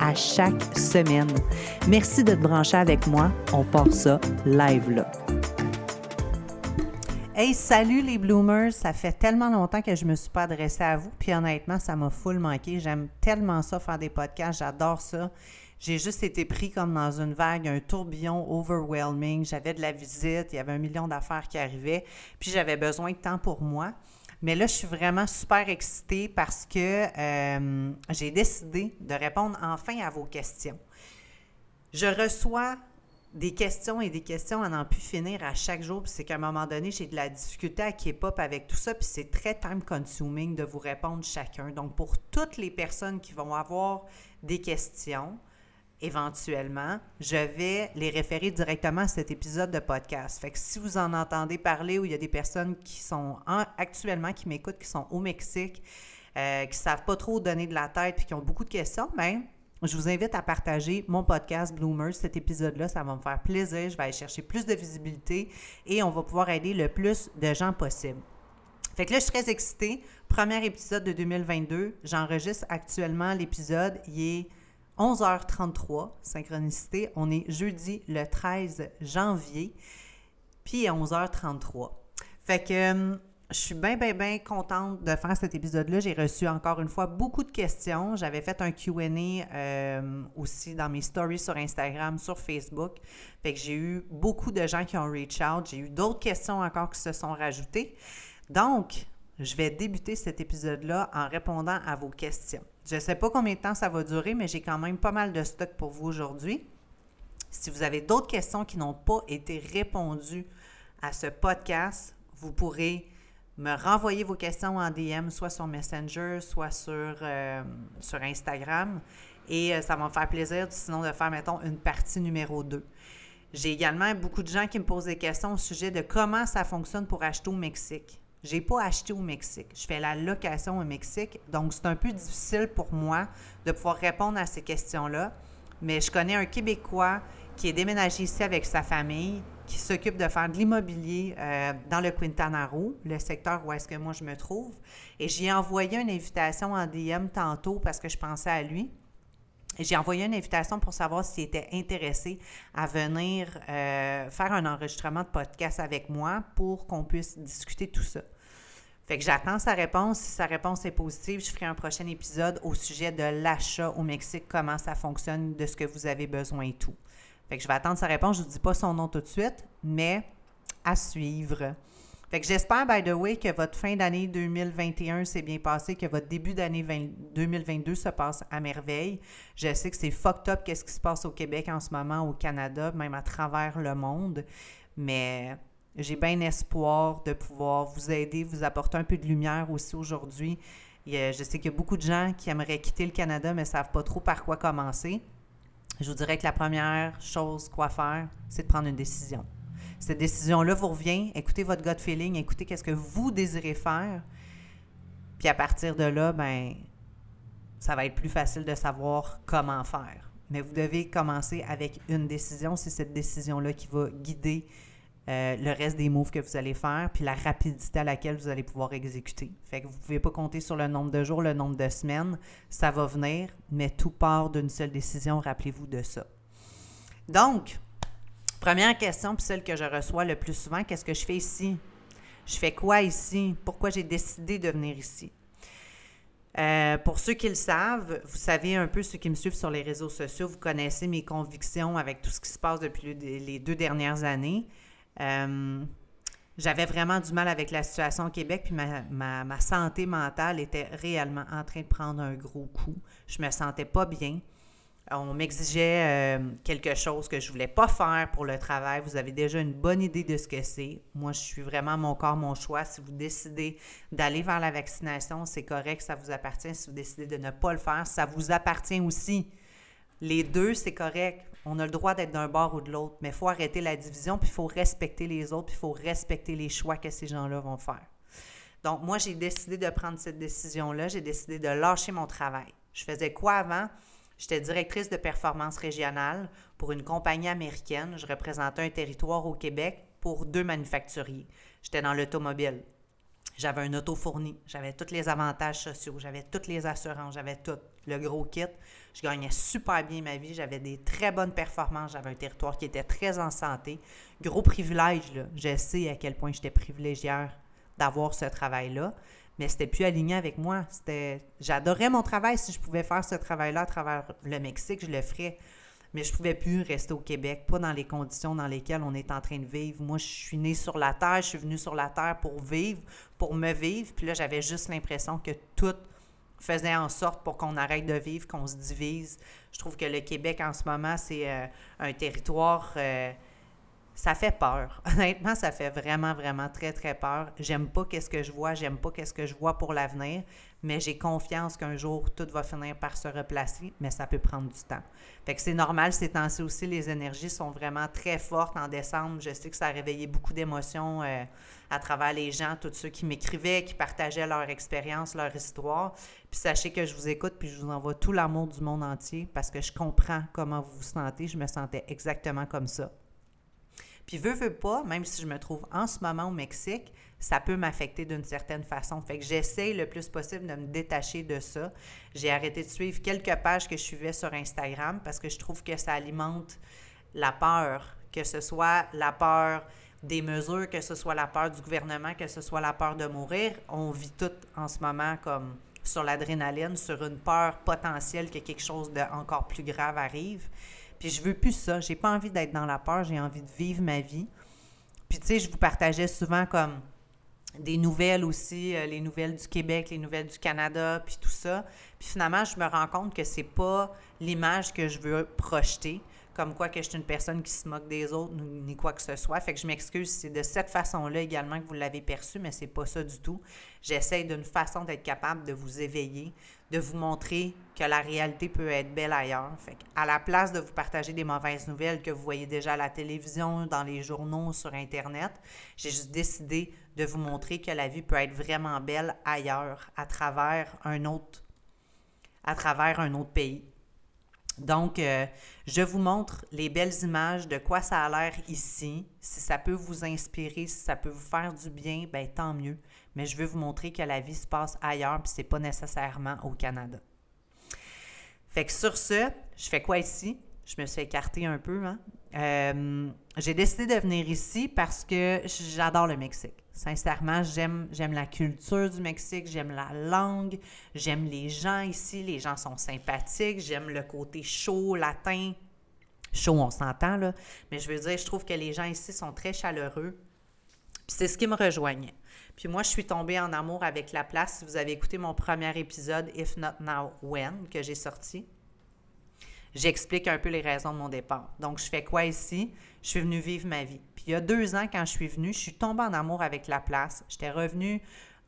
à chaque semaine. Merci de te brancher avec moi. On part ça live là. Hey, salut les bloomers! Ça fait tellement longtemps que je me suis pas adressée à vous, puis honnêtement, ça m'a full manqué. J'aime tellement ça faire des podcasts, j'adore ça. J'ai juste été pris comme dans une vague, un tourbillon overwhelming. J'avais de la visite, il y avait un million d'affaires qui arrivaient, puis j'avais besoin de temps pour moi. Mais là, je suis vraiment super excitée parce que euh, j'ai décidé de répondre enfin à vos questions. Je reçois des questions et des questions à n'en plus finir à chaque jour. Puis c'est qu'à un moment donné, j'ai de la difficulté à keep up avec tout ça. Puis c'est très time consuming de vous répondre chacun. Donc, pour toutes les personnes qui vont avoir des questions, éventuellement, je vais les référer directement à cet épisode de podcast. Fait que si vous en entendez parler ou il y a des personnes qui sont actuellement qui m'écoutent, qui sont au Mexique, euh, qui ne savent pas trop donner de la tête et qui ont beaucoup de questions, bien, je vous invite à partager mon podcast Bloomers, cet épisode-là. Ça va me faire plaisir. Je vais aller chercher plus de visibilité et on va pouvoir aider le plus de gens possible. Fait que là, je suis très excitée. Premier épisode de 2022. J'enregistre actuellement l'épisode. Il est 11h33, synchronicité. On est jeudi le 13 janvier, puis 11h33. Fait que euh, je suis bien, bien, bien contente de faire cet épisode-là. J'ai reçu encore une fois beaucoup de questions. J'avais fait un QA euh, aussi dans mes stories sur Instagram, sur Facebook. Fait que j'ai eu beaucoup de gens qui ont reach out. J'ai eu d'autres questions encore qui se sont rajoutées. Donc, je vais débuter cet épisode-là en répondant à vos questions. Je ne sais pas combien de temps ça va durer, mais j'ai quand même pas mal de stock pour vous aujourd'hui. Si vous avez d'autres questions qui n'ont pas été répondues à ce podcast, vous pourrez me renvoyer vos questions en DM, soit sur Messenger, soit sur, euh, Instagram. Et euh, ça va me faire plaisir, sinon, de faire, mettons, une partie numéro 2. J'ai également beaucoup de gens qui me posent des questions au sujet de comment ça fonctionne pour acheter au Mexique. Je n'ai pas acheté au Mexique. Je fais la location au Mexique. Donc, c'est un peu difficile pour moi de pouvoir répondre à ces questions-là. Mais je connais un Québécois qui est déménagé ici avec sa famille, qui s'occupe de faire de l'immobilier euh, dans le Quintana Roo, le secteur où est-ce que moi je me trouve. Et j'ai envoyé une invitation en DM tantôt parce que je pensais à lui. J'ai envoyé une invitation pour savoir s'il était intéressé à venir euh, faire un enregistrement de podcast avec moi pour qu'on puisse discuter tout ça. Fait que j'attends sa réponse. Si sa réponse est positive, je ferai un prochain épisode au sujet de l'achat au Mexique, comment ça fonctionne, de ce que vous avez besoin et tout. Fait que je vais attendre sa réponse. Je ne vous dis pas son nom tout de suite, mais à suivre. Fait que j'espère, by the way, que votre fin d'année 2021 s'est bien passé, que votre début d'année 2022 se passe à merveille. Je sais que c'est fucked up qu'est-ce qui se passe au Québec en ce moment, au Canada, même à travers le monde. Mais j'ai bien espoir de pouvoir vous aider, vous apporter un peu de lumière aussi aujourd'hui. Je sais qu'il y a beaucoup de gens qui aimeraient quitter le Canada, mais ne savent pas trop par quoi commencer. Je vous dirais que la première chose quoi faire, c'est de prendre une décision cette décision-là vous revient, écoutez votre gut feeling, écoutez qu'est-ce que vous désirez faire. Puis à partir de là, ben ça va être plus facile de savoir comment faire. Mais vous devez commencer avec une décision. C'est cette décision-là qui va guider euh, le reste des moves que vous allez faire, puis la rapidité à laquelle vous allez pouvoir exécuter. Fait que vous ne pouvez pas compter sur le nombre de jours, le nombre de semaines. Ça va venir, mais tout part d'une seule décision. Rappelez-vous de ça. Donc, Première question, puis celle que je reçois le plus souvent, qu'est-ce que je fais ici? Je fais quoi ici? Pourquoi j'ai décidé de venir ici? Euh, pour ceux qui le savent, vous savez un peu, ceux qui me suivent sur les réseaux sociaux, vous connaissez mes convictions avec tout ce qui se passe depuis les deux dernières années. Euh, j'avais vraiment du mal avec la situation au Québec, puis ma, santé mentale était réellement en train de prendre un gros coup. Je me sentais pas bien. On m'exigeait euh, quelque chose que je voulais pas faire pour le travail. Vous avez déjà une bonne idée de ce que c'est. Moi, je suis vraiment mon corps, mon choix. Si vous décidez d'aller vers la vaccination, c'est correct, ça vous appartient. Si vous décidez de ne pas le faire, ça vous appartient aussi. Les deux, c'est correct. On a le droit d'être d'un bord ou de l'autre, mais il faut arrêter la division, puis il faut respecter les autres, puis il faut respecter les choix que ces gens-là vont faire. Donc, moi, j'ai décidé de prendre cette décision-là. J'ai décidé de lâcher mon travail. Je faisais quoi avant? J'étais directrice de performance régionale pour une compagnie américaine. Je représentais un territoire au Québec pour deux manufacturiers. J'étais dans l'automobile. J'avais un auto fourni. J'avais tous les avantages sociaux. J'avais toutes les assurances. J'avais tout. Le gros kit. Je gagnais super bien ma vie. J'avais des très bonnes performances. J'avais un territoire qui était très en santé. Gros privilège, là. Je sais à quel point j'étais privilégiée d'avoir ce travail-là mais c'était plus aligné avec moi. J'adorais mon travail. Si je pouvais faire ce travail-là à travers le Mexique, je le ferais. Mais je pouvais plus rester au Québec, pas dans les conditions dans lesquelles on est en train de vivre. Moi, je suis née sur la terre, je suis venue sur la terre pour vivre, pour me vivre. Puis là, j'avais juste l'impression que tout faisait en sorte pour qu'on arrête de vivre, qu'on se divise. Je trouve que le Québec en ce moment, c'est euh, un territoire euh, ça fait peur. Honnêtement, ça fait vraiment, vraiment très, très peur. J'aime pas qu'est-ce que je vois, j'aime pas qu'est-ce que je vois pour l'avenir, mais j'ai confiance qu'un jour, tout va finir par se replacer, mais ça peut prendre du temps. Fait que c'est normal, ces temps-ci aussi, les énergies sont vraiment très fortes en décembre. Je sais que ça a réveillé beaucoup d'émotions euh, à travers les gens, tous ceux qui m'écrivaient, qui partageaient leur expérience, leur histoire. Puis sachez que je vous écoute, puis je vous envoie tout l'amour du monde entier parce que je comprends comment vous vous sentez. Je me sentais exactement comme ça. Puis veux, veux pas, même si je me trouve en ce moment au Mexique, ça peut m'affecter d'une certaine façon. Fait que j'essaie le plus possible de me détacher de ça. J'ai arrêté de suivre quelques pages que je suivais sur Instagram parce que je trouve que ça alimente la peur, que ce soit la peur des mesures, que ce soit la peur du gouvernement, que ce soit la peur de mourir. On vit tout en ce moment comme sur l'adrénaline, sur une peur potentielle que quelque chose de encore plus grave arrive. Puis je veux plus ça. J'ai pas envie d'être dans la peur. J'ai envie de vivre ma vie. Puis tu sais, je vous partageais souvent comme des nouvelles aussi, euh, les nouvelles du Québec, les nouvelles du Canada, puis tout ça. Puis finalement, je me rends compte que c'est pas l'image que je veux projeter comme quoi que je suis une personne qui se moque des autres ni quoi que ce soit. Fait que je m'excuse c'est de cette façon-là également que vous l'avez perçu, mais c'est pas ça du tout. J'essaie d'une façon d'être capable de vous éveiller, de vous montrer que la réalité peut être belle ailleurs. À la place de vous partager des mauvaises nouvelles que vous voyez déjà à la télévision, dans les journaux, sur Internet, j'ai juste décidé de vous montrer que la vie peut être vraiment belle ailleurs, à travers un autre, à travers un autre pays. Donc, euh, je vous montre les belles images de quoi ça a l'air ici. Si ça peut vous inspirer, si ça peut vous faire du bien, ben tant mieux. Mais je veux vous montrer que la vie se passe ailleurs, puis c'est pas nécessairement au Canada. Fait que sur ce, je fais quoi ici? Je me suis écartée un peu. Hein? Euh, j'ai décidé de venir ici parce que j'adore le Mexique. Sincèrement, j'aime, la culture du Mexique, j'aime la langue, j'aime les gens ici, les gens sont sympathiques, j'aime le côté chaud, latin. Chaud, on s'entend, là. Mais je veux dire, je trouve que les gens ici sont très chaleureux. Puis c'est ce qui me rejoignait. Puis moi, je suis tombée en amour avec la place. Si vous avez écouté mon premier épisode, If Not Now When, que j'ai sorti, j'explique un peu les raisons de mon départ. Donc, je fais quoi ici? Je suis venue vivre ma vie. Puis il y a deux ans, quand je suis venue, je suis tombée en amour avec la place. J'étais revenue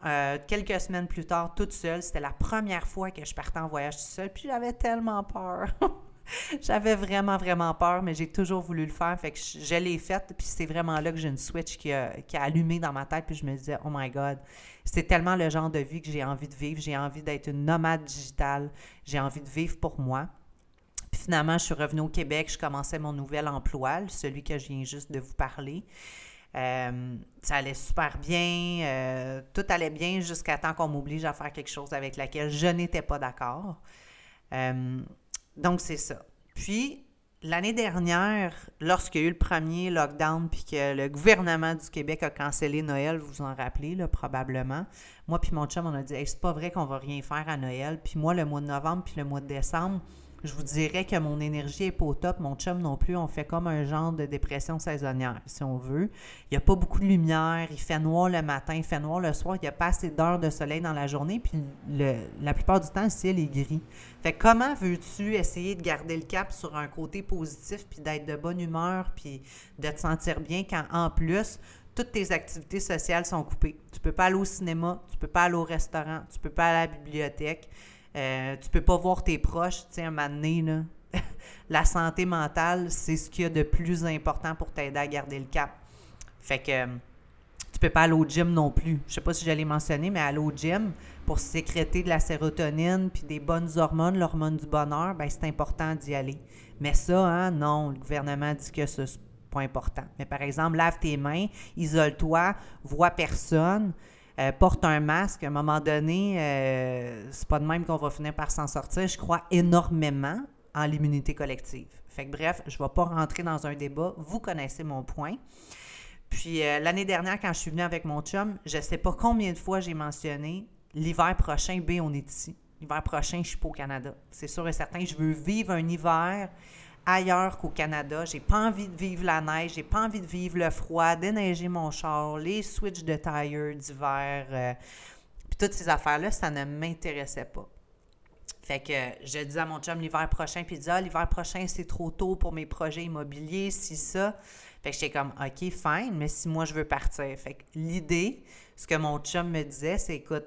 euh, quelques semaines plus tard toute seule. C'était la première fois que je partais en voyage toute seule. Puis j'avais tellement peur. j'avais vraiment, vraiment peur, mais j'ai toujours voulu le faire. Fait que je, l'ai fait. Puis c'est vraiment là que j'ai une switch qui a, qui a allumé dans ma tête. Puis je me disais, oh my God, c'est tellement le genre de vie que j'ai envie de vivre. J'ai envie d'être une nomade digitale. J'ai envie de vivre pour moi. Puis finalement, je suis revenue au Québec, je commençais mon nouvel emploi, celui que je viens juste de vous parler. Euh, ça allait super bien, euh, tout allait bien jusqu'à temps qu'on m'oblige à faire quelque chose avec laquelle je n'étais pas d'accord. Euh, donc, c'est ça. Puis, l'année dernière, lorsqu'il y a eu le premier lockdown, puis que le gouvernement du Québec a cancellé Noël, vous vous en rappelez, là, probablement, moi puis mon chum, on a dit hey, c'est pas vrai qu'on va rien faire à Noël. Puis moi, le mois de novembre, puis le mois de décembre, je vous dirais que mon énergie n'est pas au top. Mon chum non plus. On fait comme un genre de dépression saisonnière, si on veut. Il n'y a pas beaucoup de lumière. Il fait noir le matin, il fait noir le soir. Il n'y a pas assez d'heures de soleil dans la journée. Puis la plupart du temps, le ciel est gris. Fait comment veux-tu essayer de garder le cap sur un côté positif, puis d'être de bonne humeur, puis de te sentir bien quand, en plus, toutes tes activités sociales sont coupées? Tu peux pas aller au cinéma, tu peux pas aller au restaurant, tu peux pas aller à la bibliothèque. Euh, tu peux pas voir tes proches, tu sais, un moment donné, la santé mentale, c'est ce qu'il y a de plus important pour t'aider à garder le cap. Fait que tu peux pas aller au gym non plus. Je sais pas si j'allais mentionner, mais aller au gym pour sécréter de la sérotonine puis des bonnes hormones, l'hormone du bonheur, ben c'est important d'y aller. Mais ça, hein, non, le gouvernement dit que c'est pas important. Mais par exemple, lave tes mains, isole-toi, vois personne. Euh, porte un masque, à un moment donné, euh, c'est pas de même qu'on va finir par s'en sortir. Je crois énormément en l'immunité collective. Fait que bref, je ne vais pas rentrer dans un débat. Vous connaissez mon point. Puis euh, l'année dernière, quand je suis venue avec mon chum, je ne sais pas combien de fois j'ai mentionné l'hiver prochain, B, on est ici. L'hiver prochain, je suis pas au Canada. C'est sûr et certain, je veux vivre un hiver ailleurs qu'au Canada. J'ai pas envie de vivre la neige, j'ai pas envie de vivre le froid, déneiger mon char, les switches de tire d'hiver. Euh, puis toutes ces affaires-là, ça ne m'intéressait pas. Fait que je dis à mon chum l'hiver prochain, puis il dit Ah, l'hiver prochain, c'est trop tôt pour mes projets immobiliers, si ça. Fait que j'étais comme OK, fine, mais si moi je veux partir. Fait que l'idée, ce que mon chum me disait, c'est écoute,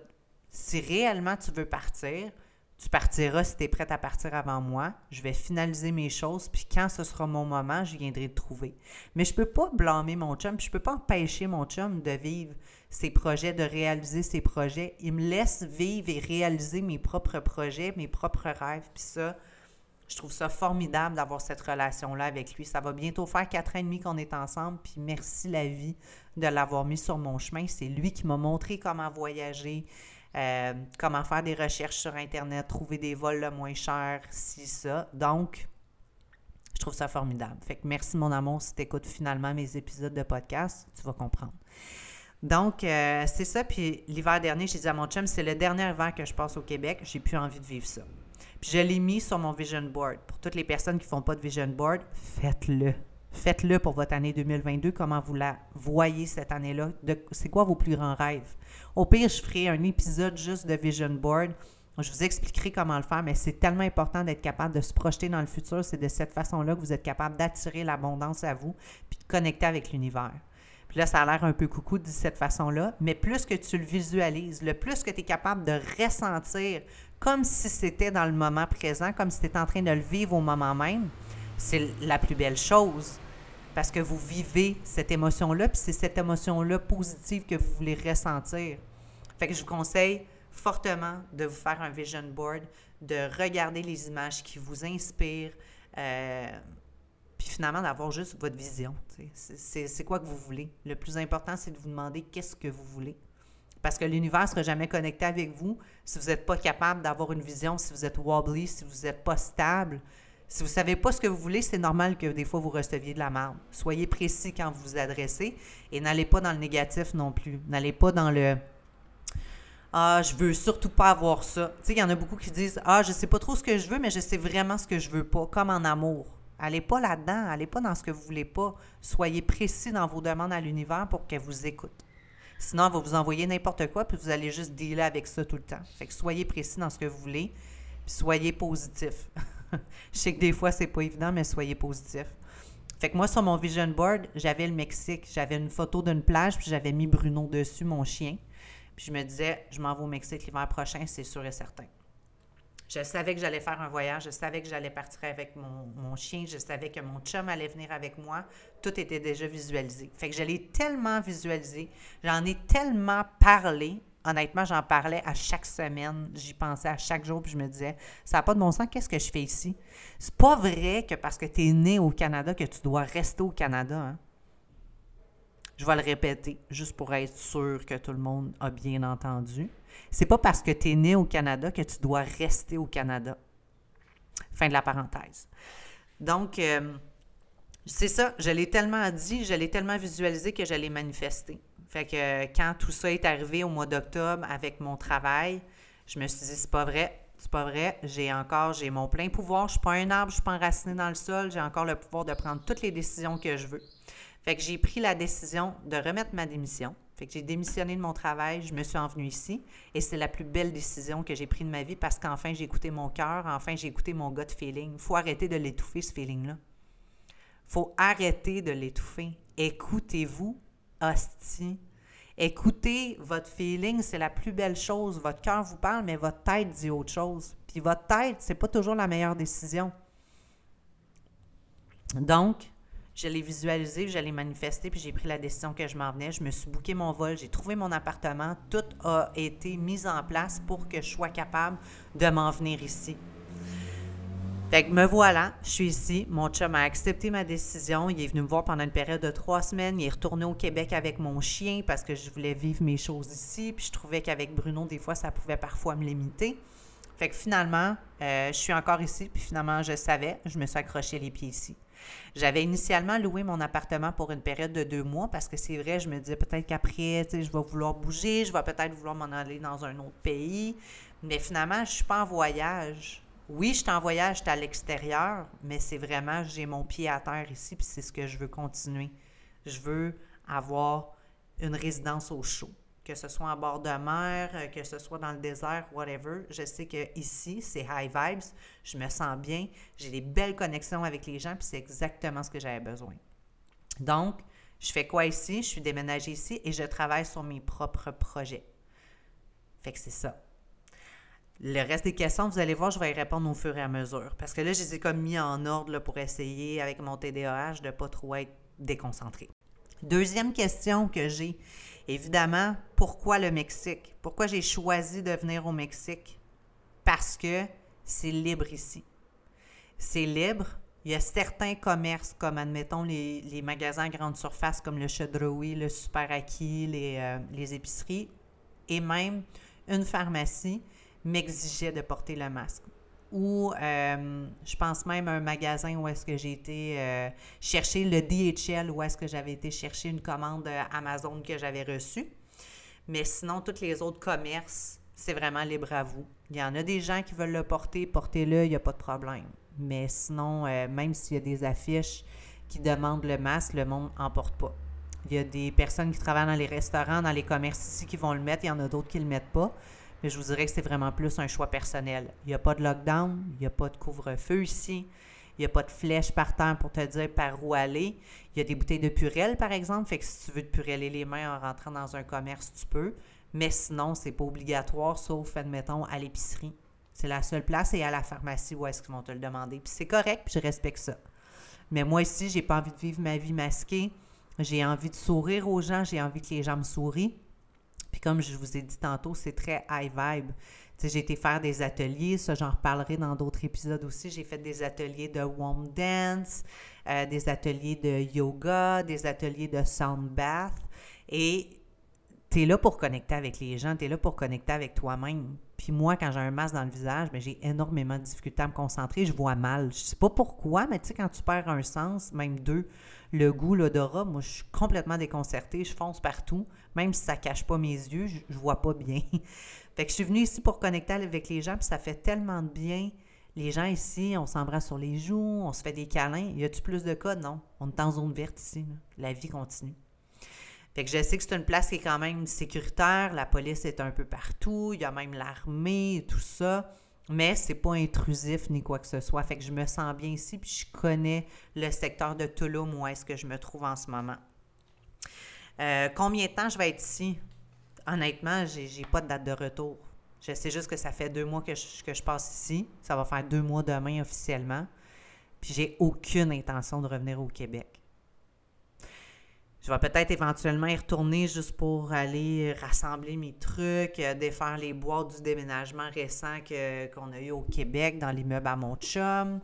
si réellement tu veux partir, tu partiras si tu es prête à partir avant moi. Je vais finaliser mes choses, puis quand ce sera mon moment, je viendrai te trouver. Mais je peux pas blâmer mon chum, je peux pas empêcher mon chum de vivre ses projets, de réaliser ses projets. Il me laisse vivre et réaliser mes propres projets, mes propres rêves, puis ça, je trouve ça formidable d'avoir cette relation-là avec lui. Ça va bientôt faire quatre ans et demi qu'on est ensemble, puis merci la vie de l'avoir mis sur mon chemin. C'est lui qui m'a montré comment voyager, euh, comment faire des recherches sur Internet, trouver des vols moins chers, si ça. Donc, je trouve ça formidable. Fait que merci mon amour si tu écoutes finalement mes épisodes de podcast, tu vas comprendre. Donc, euh, c'est ça. Puis l'hiver dernier, j'ai dit à mon chum, c'est le dernier hiver que je passe au Québec. J'ai plus envie de vivre ça. Puis je l'ai mis sur mon vision board. Pour toutes les personnes qui ne font pas de vision board, faites-le. Faites-le pour votre année 2022, comment vous la voyez cette année-là? C'est quoi vos plus grands rêves? Au pire, je ferai un épisode juste de Vision Board. Je vous expliquerai comment le faire, mais c'est tellement important d'être capable de se projeter dans le futur. C'est de cette façon-là que vous êtes capable d'attirer l'abondance à vous puis de connecter avec l'univers. Puis là, ça a l'air un peu coucou de cette façon-là, mais plus que tu le visualises, le plus que tu es capable de ressentir comme si c'était dans le moment présent, comme si tu étais en train de le vivre au moment même, c'est la plus belle chose parce que vous vivez cette émotion-là, puis c'est cette émotion-là positive que vous voulez ressentir. Fait que je vous conseille fortement de vous faire un vision board, de regarder les images qui vous inspirent, euh, puis finalement d'avoir juste votre vision. C'est quoi que vous voulez. Le plus important, c'est de vous demander qu'est-ce que vous voulez. Parce que l'univers ne sera jamais connecté avec vous si vous n'êtes pas capable d'avoir une vision, si vous êtes wobbly, si vous n'êtes pas stable, si vous ne savez pas ce que vous voulez, c'est normal que des fois vous receviez de la merde. Soyez précis quand vous vous adressez et n'allez pas dans le négatif non plus. N'allez pas dans le Ah, je veux surtout pas avoir ça. Tu sais, il y en a beaucoup qui disent Ah, je sais pas trop ce que je veux, mais je sais vraiment ce que je veux pas, comme en amour. Allez pas là-dedans, allez pas dans ce que vous voulez pas. Soyez précis dans vos demandes à l'univers pour qu'elle vous écoute. Sinon, elle va vous envoyer n'importe quoi, puis vous allez juste dealer avec ça tout le temps. Fait que soyez précis dans ce que vous voulez, puis soyez positif. je sais que des fois, c'est pas évident, mais soyez positif. Fait que moi, sur mon vision board, j'avais le Mexique. J'avais une photo d'une plage, puis j'avais mis Bruno dessus, mon chien. Puis je me disais, je m'en vais au Mexique l'hiver prochain, c'est sûr et certain. Je savais que j'allais faire un voyage, je savais que j'allais partir avec mon, mon, chien, je savais que mon chum allait venir avec moi. Tout était déjà visualisé. Fait que je l'ai tellement visualisé, j'en ai tellement parlé honnêtement, j'en parlais à chaque semaine. J'y pensais à chaque jour, puis je me disais, ça n'a pas de bon sens, qu'est-ce que je fais ici? C'est pas vrai que parce que tu es né au Canada, que tu dois rester au Canada. Hein? Je vais le répéter, juste pour être sûr que tout le monde a bien entendu. C'est pas parce que tu es né au Canada que tu dois rester au Canada. Fin de la parenthèse. Donc, euh, c'est ça, je l'ai tellement dit, je l'ai tellement visualisé que je l'ai manifesté. Fait que quand tout ça est arrivé au mois d'octobre avec mon travail, je me suis dit, c'est pas vrai, c'est pas vrai. J'ai encore, j'ai mon plein pouvoir. Je suis pas un arbre, je suis pas enraciné dans le sol. J'ai encore le pouvoir de prendre toutes les décisions que je veux. Fait que j'ai pris la décision de remettre ma démission. Fait que j'ai démissionné de mon travail, je me suis envenue ici et c'est la plus belle décision que j'ai prise de ma vie parce qu'enfin j'ai écouté mon cœur, enfin j'ai écouté mon gut feeling. Il faut arrêter de l'étouffer, ce feeling-là. Faut arrêter de l'étouffer. Écoutez-vous, hostie. Écoutez votre feeling, c'est la plus belle chose. Votre cœur vous parle, mais votre tête dit autre chose. Puis votre tête, c'est pas toujours la meilleure décision. Donc, je l'ai visualisé, je l'ai manifesté, puis j'ai pris la décision que je m'en venais. Je me suis booké mon vol, j'ai trouvé mon appartement. Tout a été mis en place pour que je sois capable de m'en venir ici. Fait que me voilà, je suis ici. Mon chum a accepté ma décision. Il est venu me voir pendant une période de trois semaines. Il est retourné au Québec avec mon chien parce que je voulais vivre mes choses ici. Puis je trouvais qu'avec Bruno, des fois, ça pouvait parfois me limiter. Fait que finalement, euh, je suis encore ici. Puis finalement, je savais, je me suis accroché les pieds ici. J'avais initialement loué mon appartement pour une période de deux mois parce que c'est vrai, je me disais peut-être qu'après, je vais vouloir bouger, je vais peut-être vouloir m'en aller dans un autre pays. Mais finalement, je ne suis pas en voyage. Oui, je suis je suis à l'extérieur, mais c'est vraiment, j'ai mon pied à terre ici, puis c'est ce que je veux continuer. Je veux avoir une résidence au chaud que ce soit en bord de mer, euh, que ce soit dans le désert, whatever. Je sais que ici, c'est high vibes, je me sens bien, j'ai des belles connexions avec les gens, puis c'est exactement ce que j'avais besoin. Donc, je fais quoi ici? Je suis déménagée ici et je travaille sur mes propres projets. Fait que c'est ça. Le reste des questions, vous allez voir, je vais y répondre au fur et à mesure. Parce que là, je les ai comme mis en ordre pour essayer, avec mon TDAH, de ne pas trop être déconcentré. Deuxième question que j'ai, Évidemment, pourquoi le Mexique? Pourquoi j'ai choisi de venir au Mexique? Parce que c'est libre ici. C'est libre. Il y a certains commerces, comme admettons les, magasins à grande surface, comme le Chedroui, le Super les, euh, les épiceries, et même une pharmacie m'exigeait de porter le masque ou euh, je pense même à un magasin où est-ce que j'ai été euh, chercher le DHL, où est-ce que j'avais été chercher une commande euh, Amazon que j'avais reçue. Mais sinon, tous les autres commerces, c'est vraiment libre à vous. Il y en a des gens qui veulent le porter, portez-le, il n'y a pas de problème. Mais sinon, même s'il y a des affiches qui demandent le masque, le monde n'en porte pas. Il y a des personnes qui travaillent dans les restaurants, dans les commerces ici qui vont le mettre, il y en a d'autres qui ne le mettent pas je vous dirais que c'est vraiment plus un choix personnel. Il n'y a pas de lockdown, il n'y a pas de couvre-feu ici, il n'y a pas de flèche par terre pour te dire par où aller. Il y a des bouteilles de purelle, par exemple, fait que si tu veux te pureller les mains en rentrant dans un commerce, tu peux. Mais sinon, c'est pas obligatoire, sauf, admettons, à l'épicerie. C'est la seule place et à la pharmacie où est-ce qu'ils vont te le demander. Puis c'est correct, puis je respecte ça. Mais moi ici, j'ai pas envie de vivre ma vie masquée. J'ai envie de sourire aux gens, j'ai envie que les gens me sourient. Puis comme je vous ai dit tantôt, c'est très high vibe. J'ai été faire des ateliers, ça j'en reparlerai dans d'autres épisodes aussi. J'ai fait des ateliers de warm dance, euh, des ateliers de yoga, des ateliers de sound bath. Et tu es là pour connecter avec les gens, tu es là pour connecter avec toi-même. Puis moi, quand j'ai un masque dans le visage, ben, j'ai énormément de difficultés à me concentrer, je vois mal. Je sais pas pourquoi, mais tu sais, quand tu perds un sens, même deux, le goût, l'odorat, moi, je suis complètement déconcertée, je fonce partout. Même si ça cache pas mes yeux, je, je vois pas bien. fait que je suis venue ici pour connecter avec les gens, puis ça fait tellement de bien. Les gens ici, on s'embrasse sur les joues, on se fait des câlins. Y a-tu plus de cas? Non. On est en zone verte ici. La vie continue. Fait que je sais que c'est une place qui est quand même sécuritaire. La police est un peu partout. Il y a même l'armée et tout ça. Mais c'est pas intrusif ni quoi que ce soit. Fait que je me sens bien ici, puis je connais le secteur de Tulum où est-ce que je me trouve en ce moment. Euh, combien de temps je vais être ici? Honnêtement, j'ai, n'ai pas de date de retour. Je sais juste que ça fait deux mois que je, que je passe ici. Ça va faire deux mois demain officiellement. Puis j'ai aucune intention de revenir au Québec. Je vais peut-être éventuellement y retourner juste pour aller rassembler mes trucs, euh, défaire les boîtes du déménagement récent qu'on a eu au Québec dans l'immeuble à mon chum,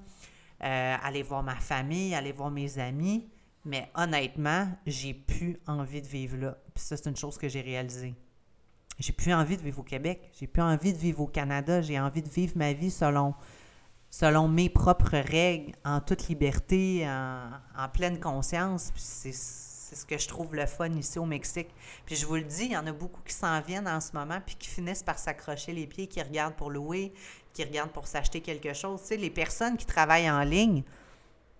euh, aller voir ma famille, aller voir mes amis. Mais honnêtement, j'ai plus envie de vivre là. Puis ça, c'est une chose que j'ai réalisée. J'ai plus envie de vivre au Québec. J'ai plus envie de vivre au Canada. J'ai envie de vivre ma vie selon, selon mes propres règles, en toute liberté, en, en pleine conscience. Puis c'est c'est ce que je trouve le fun ici au Mexique. Puis je vous le dis, il y en a beaucoup qui s'en viennent en ce moment puis qui finissent par s'accrocher les pieds, qui regardent pour louer, qui regardent pour s'acheter quelque chose. Tu sais, les personnes qui travaillent en ligne,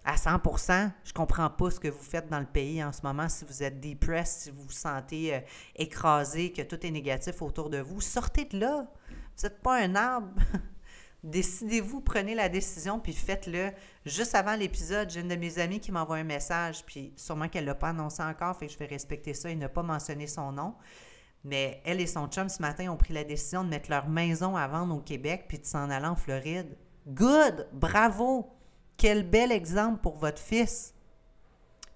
à 100% je comprends pas ce que vous faites dans le pays en ce moment. Si vous êtes depressed, si vous vous sentez euh, écrasé, que tout est négatif autour de vous, sortez de là. Vous n'êtes pas un arbre. Décidez-vous, prenez la décision, puis faites-le. Juste avant l'épisode, j'ai une de mes amies qui m'envoie un message, puis sûrement qu'elle ne l'a pas annoncé encore, fait je vais respecter ça et ne pas mentionner son nom. Mais elle et son chum, ce matin, ont pris la décision de mettre leur maison à vendre au Québec, puis de s'en aller en Floride. Good! Bravo! quel bel exemple pour votre fils.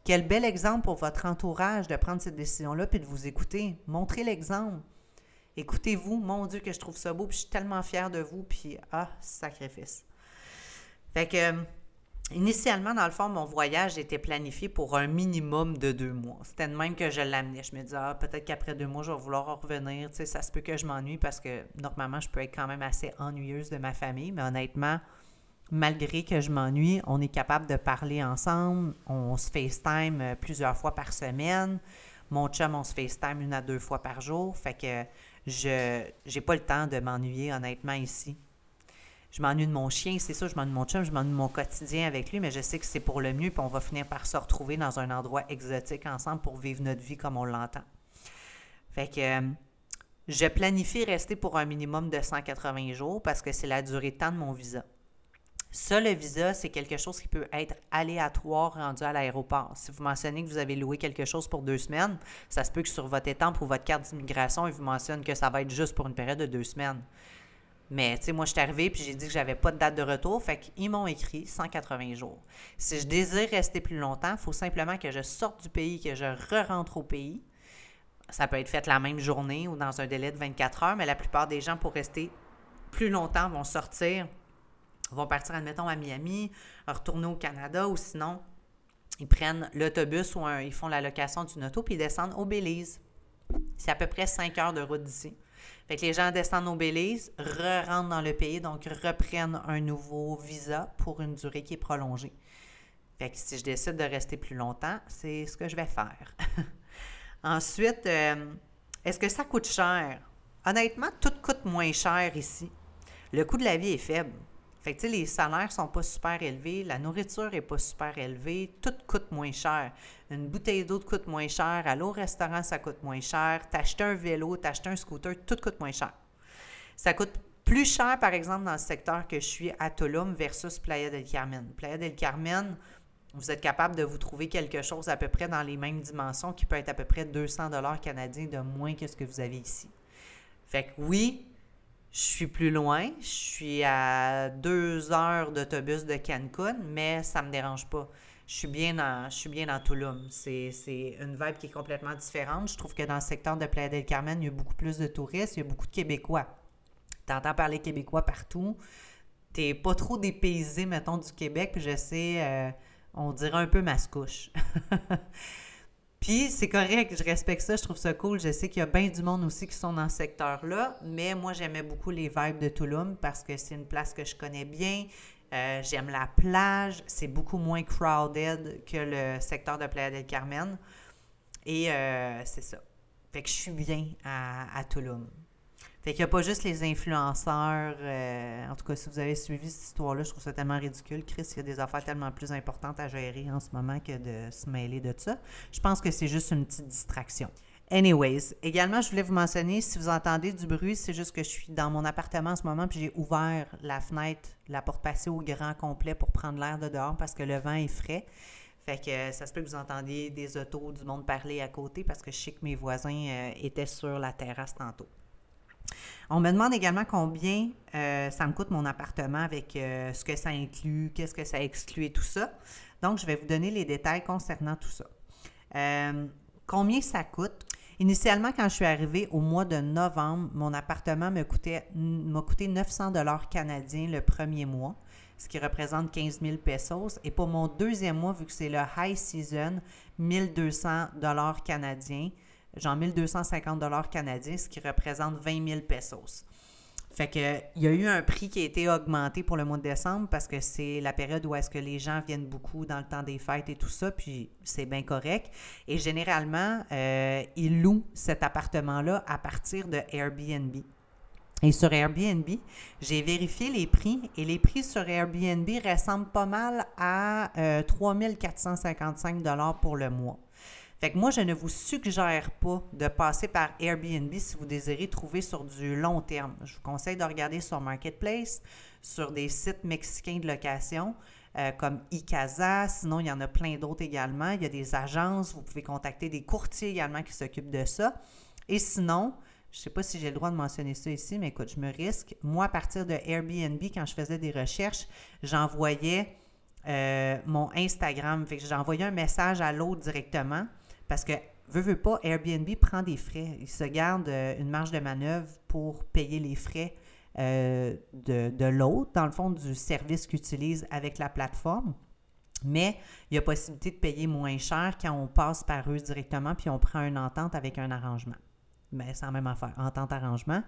Quel bel exemple pour votre entourage de prendre cette décision-là puis de vous écouter. Montrez l'exemple. Écoutez-vous. Mon Dieu, que je trouve ça beau. Puis je suis tellement fière de vous. Puis, ah, sacrifice. Fait que, initialement, dans le fond, mon voyage était planifié pour un minimum de deux mois. C'était de même que je l'amenais. Je me disais, ah, peut-être qu'après deux mois, je vais vouloir revenir. Tu sais, ça se peut que je m'ennuie parce que normalement, je peux être quand même assez ennuyeuse de ma famille. Mais honnêtement, malgré que je m'ennuie, on est capable de parler ensemble. On se FaceTime euh, plusieurs fois par semaine. Mon chum, on se FaceTime une à deux fois par jour. Fait que je n'ai pas le temps de m'ennuyer, honnêtement, ici. Je m'ennuie de mon chien, c'est ça, je m'ennuie de mon chum, je m'ennuie de mon quotidien avec lui, mais je sais que c'est pour le mieux, puis on va finir par se retrouver dans un endroit exotique ensemble pour vivre notre vie comme on l'entend. Fait que euh, je planifie rester pour un minimum de 180 jours parce que c'est la durée de temps de mon visa. Ça, le visa, c'est quelque chose qui peut être aléatoire rendu à l'aéroport. Si vous mentionnez que vous avez loué quelque chose pour deux semaines, ça se peut que sur votre étampe ou votre carte d'immigration, ils vous mentionnent que ça va être juste pour une période de deux semaines. Mais, tu sais, moi, je suis arrivée puis j'ai dit que j'avais pas de date de retour. Fait qu'ils m'ont écrit 180 jours. Si je désire rester plus longtemps, il faut simplement que je sorte du pays, que je re-rentre au pays. Ça peut être fait la même journée ou dans un délai de 24 heures, mais la plupart des gens, pour rester plus longtemps, vont sortir vont partir, admettons, à Miami, retourner au Canada ou sinon, ils prennent l'autobus ou ils font la location d'une auto puis ils descendent au Belize. C'est à peu près 5 heures de route d'ici. Fait que les gens descendent au Belize, re-rentrent dans le pays, donc reprennent un nouveau visa pour une durée qui est prolongée. Fait que si je décide de rester plus longtemps, c'est ce que je vais faire. Ensuite, euh, est-ce que ça coûte cher? Honnêtement, tout coûte moins cher ici. Le coût de la vie est faible. Fait que, les salaires sont pas super élevés, la nourriture est pas super élevée, tout coûte moins cher. Une bouteille d'eau coûte moins cher, aller au restaurant, ça coûte moins cher, t'acheter un vélo, t'acheter un scooter, tout coûte moins cher. Ça coûte plus cher, par exemple, dans le secteur que je suis à Tulum versus Playa del Carmen. Playa del Carmen, vous êtes capable de vous trouver quelque chose à peu près dans les mêmes dimensions qui peut être à peu près 200 dollars canadiens de moins que ce que vous avez ici. Fait que oui, je suis plus loin, je suis à deux heures d'autobus de Cancun, mais ça me dérange pas. Je suis bien dans, je suis bien dans Tulum. C'est, une vibe qui est complètement différente. Je trouve que dans le secteur de Playa del Carmen, il y a beaucoup plus de touristes, il y a beaucoup de Québécois. Tu entends parler québécois partout. Tu n'es pas trop dépaysé, mettons, du Québec, puis je sais, euh, on dirait un peu mascouche. Puis c'est correct, je respecte ça, je trouve ça cool. Je sais qu'il y a bien du monde aussi qui sont dans ce secteur-là, mais moi j'aimais beaucoup les vibes de Tulum parce que c'est une place que je connais bien. Euh, j'aime la plage, c'est beaucoup moins crowded que le secteur de Playa del Carmen. Et euh, c'est ça. Fait que je suis bien à, à Tulum. Fait qu'il n'y a pas juste les influenceurs. Euh, en tout cas, si vous avez suivi cette histoire-là, je trouve ça tellement ridicule. Chris, il y a des affaires tellement plus importantes à gérer en ce moment que de se mêler de ça. Je pense que c'est juste une petite distraction. Anyways, également, je voulais vous mentionner, si vous entendez du bruit, c'est juste que je suis dans mon appartement en ce moment, puis j'ai ouvert la fenêtre, la porte passée au grand complet pour prendre l'air de dehors parce que le vent est frais. Fait que ça se peut que vous entendiez des autos, du monde parler à côté parce que je sais que mes voisins euh, étaient sur la terrasse tantôt. On me demande également combien euh, ça me coûte mon appartement avec euh, ce que ça inclut, qu'est-ce que ça exclut et tout ça. Donc, je vais vous donner les détails concernant tout ça. Euh, combien ça coûte? Initialement, quand je suis arrivée au mois de novembre, mon appartement m'a coûté, coûté 900 dollars canadiens le premier mois, ce qui représente 15 000 pesos. Et pour mon deuxième mois, vu que c'est le high season, 1200 dollars canadiens, genre 1250 dollars canadiens, ce qui représente 20 000 pesos. Fait que il y a eu un prix qui a été augmenté pour le mois de décembre parce que c'est la période où est-ce que les gens viennent beaucoup dans le temps des fêtes et tout ça, puis c'est bien correct. Et généralement, euh, ils louent cet appartement-là à partir de Airbnb. Et sur Airbnb, j'ai vérifié les prix et les prix sur Airbnb ressemblent pas mal à euh, 3455 dollars pour le mois. Fait que moi, je ne vous suggère pas de passer par Airbnb si vous désirez trouver sur du long terme. Je vous conseille de regarder sur Marketplace, sur des sites mexicains de location. Euh, comme Icasa, sinon il y en a plein d'autres également. Il y a des agences, vous pouvez contacter des courtiers également qui s'occupent de ça. Et sinon, je ne sais pas si j'ai le droit de mentionner ça ici, mais écoute, je me risque. Moi, à partir de Airbnb, quand je faisais des recherches, j'envoyais euh, mon Instagram. Envoyé un message à l'autre directement parce que, veut, veut pas, Airbnb prend des frais. Il se garde euh, une marge de manœuvre pour payer les frais euh, de, de l'autre, dans le fond, du service qu'ils utilisent avec la plateforme. Mais il y a possibilité de payer moins cher quand on passe par eux directement puis on prend une entente avec un arrangement. Mais c'est la même affaire, entente-arrangement.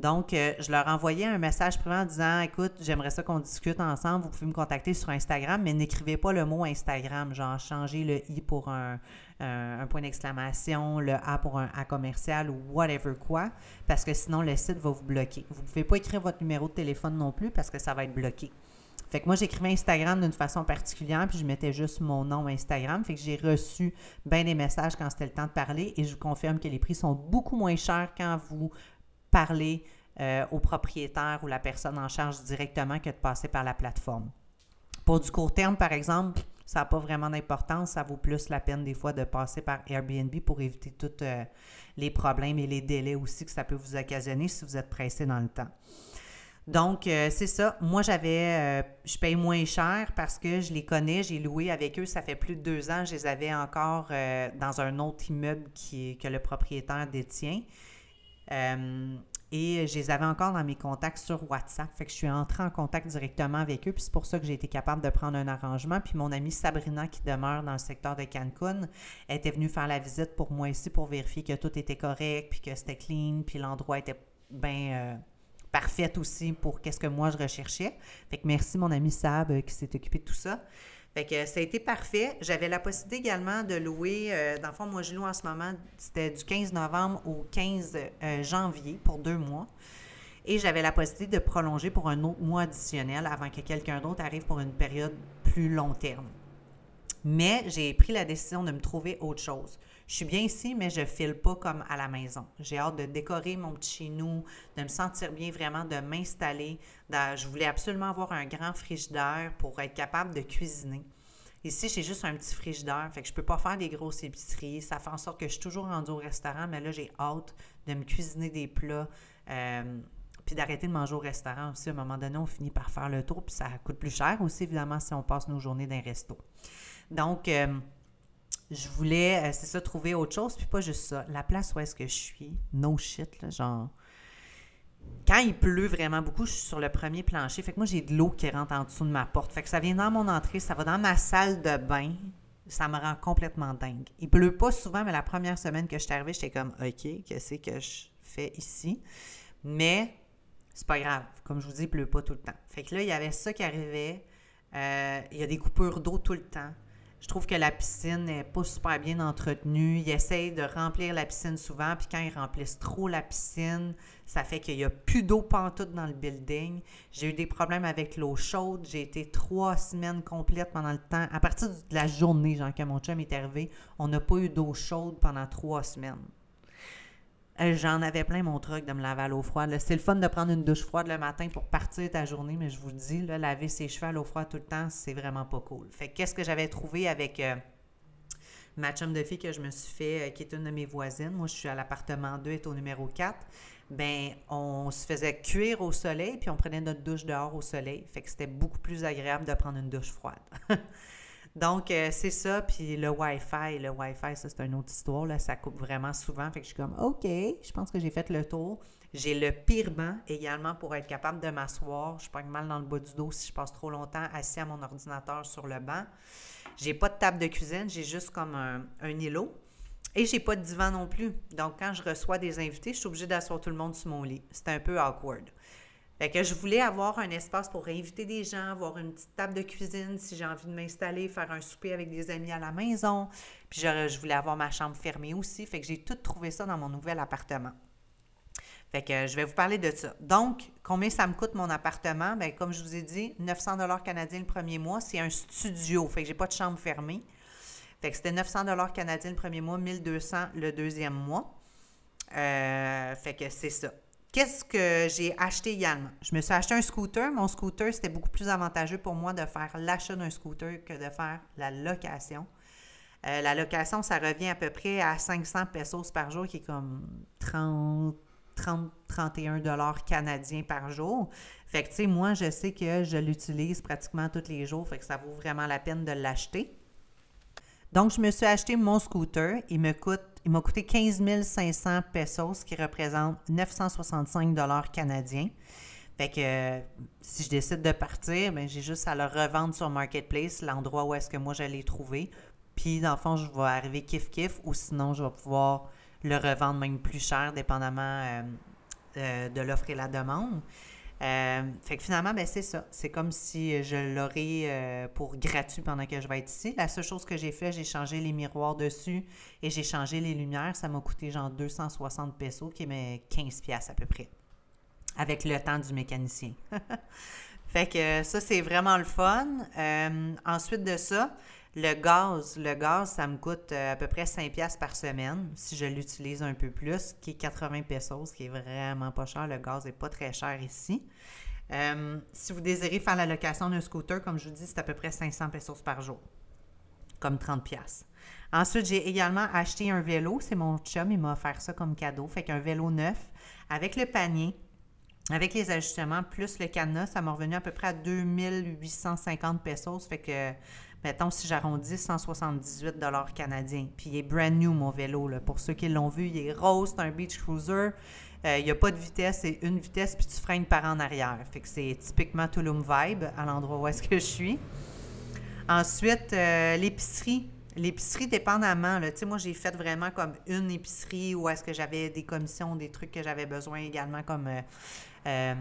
Donc, euh, je leur envoyais un message privé en disant Écoute, j'aimerais ça qu'on discute ensemble. Vous pouvez me contacter sur Instagram, mais n'écrivez pas le mot Instagram, genre changer le i pour un, point d'exclamation, le A pour un A commercial ou whatever quoi, parce que sinon le site va vous bloquer. Vous ne pouvez pas écrire votre numéro de téléphone non plus parce que ça va être bloqué. Fait que moi, j'écrivais Instagram d'une façon particulière, puis je mettais juste mon nom Instagram. Fait que j'ai reçu bien des messages quand c'était le temps de parler et je vous confirme que les prix sont beaucoup moins chers quand vous parler euh, au propriétaire ou la personne en charge directement que de passer par la plateforme. Pour du court terme, par exemple, ça n'a pas vraiment d'importance. Ça vaut plus la peine des fois de passer par Airbnb pour éviter tous euh, les problèmes et les délais aussi que ça peut vous occasionner si vous êtes pressé dans le temps. Donc, euh, c'est ça. Moi, j'avais, je paye moins cher parce que je les connais, j'ai loué avec eux, ça fait plus de deux ans. Je les avais encore dans un autre immeuble qui, que le propriétaire détient. Euh, et je les avais encore dans mes contacts sur WhatsApp. Fait que je suis entrée en contact directement avec eux. Puis c'est pour ça que j'ai été capable de prendre un arrangement. Puis mon amie Sabrina, qui demeure dans le secteur de Cancun, était venue faire la visite pour moi ici pour vérifier que tout était correct, puis que c'était clean, puis l'endroit était bien euh, parfait aussi pour qu'est-ce que moi je recherchais. Fait que merci mon ami Sab euh, qui s'est occupé de tout ça. Fait que ça a été parfait. J'avais la possibilité également de louer, euh, dans le fond, moi je loue en ce moment, c'était du 15 novembre au 15 euh, janvier pour deux mois. Et j'avais la possibilité de prolonger pour un autre mois additionnel avant que quelqu'un d'autre arrive pour une période plus long terme. Mais j'ai pris la décision de me trouver autre chose. Je suis bien ici, mais je file pas comme à la maison. J'ai hâte de décorer mon petit chez nous, de me sentir bien vraiment, de m'installer. Je voulais absolument avoir un grand frigidaire pour être capable de cuisiner. Ici, j'ai juste un petit frigidaire, fait que je peux pas faire des grosses épiceries. Ça fait en sorte que je suis toujours rendue au restaurant, mais là, j'ai hâte de me cuisiner des plats. Euh, puis d'arrêter de manger au restaurant aussi. À un moment donné, on finit par faire le tour, puis ça coûte plus cher aussi, évidemment, si on passe nos journées dans un resto. Donc, euh, je voulais, euh, c'est ça, trouver autre chose, puis pas juste ça. La place où est-ce que je suis, no shit, là, genre. Quand il pleut vraiment beaucoup, je suis sur le premier plancher. Fait que moi, j'ai de l'eau qui rentre en dessous de ma porte. Fait que ça vient dans mon entrée, ça va dans ma salle de bain. Ça me rend complètement dingue. Il pleut pas souvent, mais la première semaine que je suis arrivée, j'étais comme, OK, qu'est-ce que je fais ici? Mais c'est pas grave. Comme je vous dis, il pleut pas tout le temps. Fait que là, il y avait ça qui arrivait. Euh, il y a des coupures d'eau tout le temps. Je trouve que la piscine n'est pas super bien entretenue. Ils essayent de remplir la piscine souvent, puis quand ils remplissent trop la piscine, ça fait qu'il n'y a plus d'eau pantoute dans le building. J'ai eu des problèmes avec l'eau chaude. J'ai été trois semaines complètes pendant le temps. À partir de la journée, genre, que mon chum est arrivé, on n'a pas eu d'eau chaude pendant trois semaines. Euh, j'en avais plein mon truc de me laver à l'eau froide. C'est le fun de prendre une douche froide le matin pour partir ta journée, mais je vous dis, laver ses cheveux à l'eau froide tout le temps, c'est vraiment pas cool. Fait qu'est-ce que j'avais trouvé avec euh, ma chum de fille que je me suis fait, euh, qui est une de mes voisines. Moi, je suis à l'appartement 2, est au numéro 4. Ben, on se faisait cuire au soleil, puis on prenait notre douche dehors au soleil. Fait que c'était beaucoup plus agréable de prendre une douche froide. Donc, euh, c'est ça. Puis le Wi-Fi, le Wi-Fi, ça, c'est une autre histoire. Là, ça coupe vraiment souvent. Fait que je suis comme, OK, je pense que j'ai fait le tour. J'ai le pire banc également pour être capable de m'asseoir. Je pas mal dans le bas du dos si je passe trop longtemps assis à mon ordinateur sur le banc. J'ai pas de table de cuisine, j'ai juste comme un, un îlot. Et j'ai pas de divan non plus. Donc, quand je reçois des invités, je suis obligée d'asseoir tout le monde sur mon lit. C'est un peu awkward. Fait que je voulais avoir un espace pour inviter des gens, avoir une petite table de cuisine si j'ai envie de m'installer, faire un souper avec des amis à la maison. Puis je, voulais avoir ma chambre fermée aussi. Fait que j'ai tout trouvé ça dans mon nouvel appartement. Fait que je vais vous parler de ça. Donc, combien ça me coûte mon appartement? Bien, comme je vous ai dit, 900 dollars canadiens le premier mois. C'est un studio. Fait que j'ai pas de chambre fermée. Fait que c'était 900 dollars canadiens le premier mois, 1200 le deuxième mois. Euh, fait que c'est ça. Qu'est-ce que j'ai acheté également? Je me suis acheté un scooter. Mon scooter, c'était beaucoup plus avantageux pour moi de faire l'achat d'un scooter que de faire la location. Euh, la location, ça revient à peu près à 500 pesos par jour, qui est comme 30, 30-31 dollars canadiens par jour. Fait que, tu sais, moi, je sais que je l'utilise pratiquement tous les jours, fait que ça vaut vraiment la peine de l'acheter. Donc, je me suis acheté mon scooter. Il me coûte, il m'a coûté 15 500 pesos, ce qui représente 965 dollars canadiens. Fait que si je décide de partir, ben, j'ai juste à le revendre sur Marketplace, l'endroit où est-ce que moi j'allais trouver. Puis, dans le fond, je vais arriver kiff-kiff ou sinon, je vais pouvoir le revendre même plus cher, dépendamment euh, euh, de l'offre et la demande. Euh, fait que finalement, ben c'est ça. C'est comme si je l'aurais pour gratuit pendant que je vais être ici. La seule chose que j'ai fait, j'ai changé les miroirs dessus et j'ai changé les lumières. Ça m'a coûté genre 260 pesos, qui est mes 15 pièces à peu près, avec le temps du mécanicien. fait que ça, c'est vraiment le fun. ensuite de ça, le gaz, le gaz, ça me coûte euh, à peu près 5 pièces par semaine si je l'utilise un peu plus, qui est 80 pesos, qui est vraiment pas cher. Le gaz n'est pas très cher ici. Euh, si vous désirez faire la location d'un scooter, comme je vous dis, c'est à peu près 500 pesos par jour, comme 30 pièces. Ensuite, j'ai également acheté un vélo. C'est mon chum, il m'a offert ça comme cadeau. Fait qu'un vélo neuf avec le panier, avec les ajustements, plus le cadenas, ça m'a revenu à peu près à 2850 pesos. Fait que mettons, si j'arrondis, 178 canadiens. Puis il est brand new, mon vélo. Là. Pour ceux qui l'ont vu, il est rose, c'est un beach cruiser. Euh, il n'y a pas de vitesse, c'est une vitesse, puis tu freines par en arrière. Fait que c'est typiquement Tulum Vibe, à l'endroit où est-ce que je suis. Ensuite, euh, l'épicerie. L'épicerie, dépendamment, sais, moi, j'ai fait vraiment comme une épicerie où est-ce que j'avais des commissions, des trucs que j'avais besoin également, comme... Euh,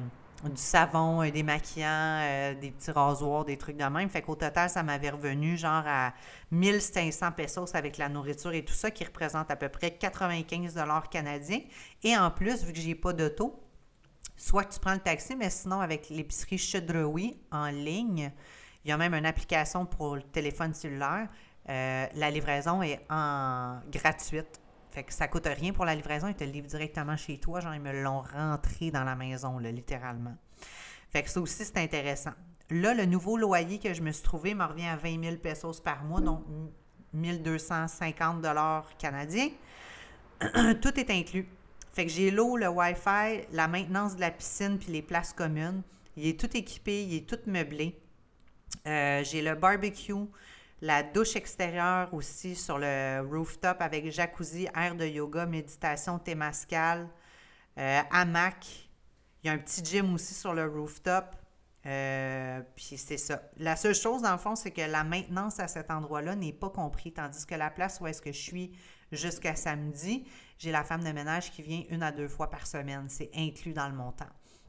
du savon, des maquillants, euh, des petits rasoirs, des trucs de même. Fait qu'au total, ça m'avait revenu genre à 1500 pesos avec la nourriture et tout ça, qui représente à peu près 95 dollars canadiens. Et en plus, vu que j'ai pas d'auto, soit tu prends le taxi, mais sinon avec l'épicerie Chedrewi en ligne, il y a même une application pour le téléphone cellulaire. Euh, la livraison est en gratuite fait que ça coûte rien pour la livraison, ils te le livrent directement chez toi. Genre, ils me l'ont rentré dans la maison, littéralement. Fait que ça aussi, c'est intéressant. Là, le nouveau loyer que je me suis trouvé me revient à 20 000 pesos par mois, donc 1250 dollars canadiens. Tout est inclus. Fait que j'ai l'eau, le Wi-Fi, la maintenance de la piscine puis les places communes. Il est tout équipé, il est tout meublé. Euh, j'ai le barbecue, la douche extérieure aussi sur le rooftop avec jacuzzi, air de yoga, méditation, thémascal, euh, hamac. Il y a un petit gym aussi sur le rooftop. Euh, puis c'est ça. La seule chose, dans le fond, c'est que la maintenance à cet endroit-là n'est pas compris. Tandis que la place où est-ce que je suis jusqu'à samedi, j'ai la femme de ménage qui vient une à deux fois par semaine. C'est inclus dans le montant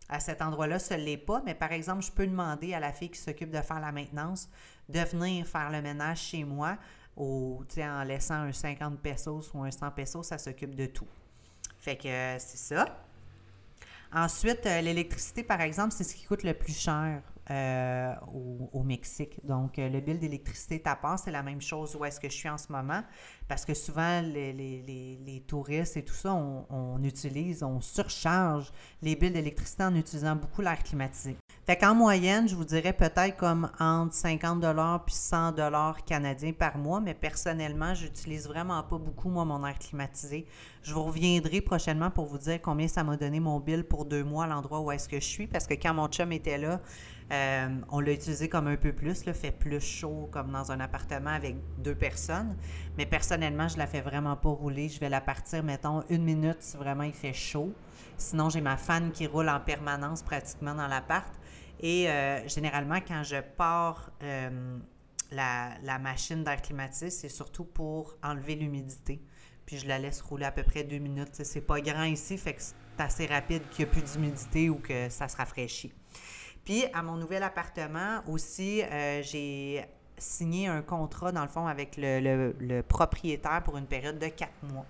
à cet endroit-là, ce n'est pas, mais par exemple, je peux demander à la fille qui s'occupe de faire la maintenance de venir faire le ménage chez moi au, en laissant un 50 pesos ou un 100 pesos, ça s'occupe de tout. Fait que euh, c'est ça. Ensuite, euh, l'électricité, par exemple, c'est ce qui coûte le plus cher euh, au, Mexique. Donc, le bill d'électricité part, c'est la même chose où est-ce que je suis en ce moment, parce que souvent, les, touristes et tout ça, on, on, utilise, on surcharge les billes d'électricité en utilisant beaucoup l'air climatisé. Fait qu'en moyenne, je vous dirais peut-être comme entre 50 puis 100 canadiens par mois, mais personnellement, j'utilise vraiment pas beaucoup, moi, mon air climatisé. Je vous reviendrai prochainement pour vous dire combien ça m'a donné mon bill pour deux mois à l'endroit où est-ce que je suis, parce que quand mon chum était là, euh, on l'a utilisé comme un peu plus, là, fait plus chaud comme dans un appartement avec deux personnes. Mais personnellement, je la fais vraiment pas rouler. Je vais la partir, mettons, une minute si vraiment il fait chaud. Sinon, j'ai ma fan qui roule en permanence pratiquement dans l'appart. Et euh, généralement, quand je pars euh, la, machine d'air climatisé, c'est surtout pour enlever l'humidité. Puis je la laisse rouler à peu près deux minutes. C'est pas grand ici, fait que c'est assez rapide qu'il n'y a plus d'humidité ou que ça se rafraîchit. Puis à mon nouvel appartement aussi, euh, j'ai signé un contrat, dans le fond, avec le, propriétaire pour une période de quatre mois.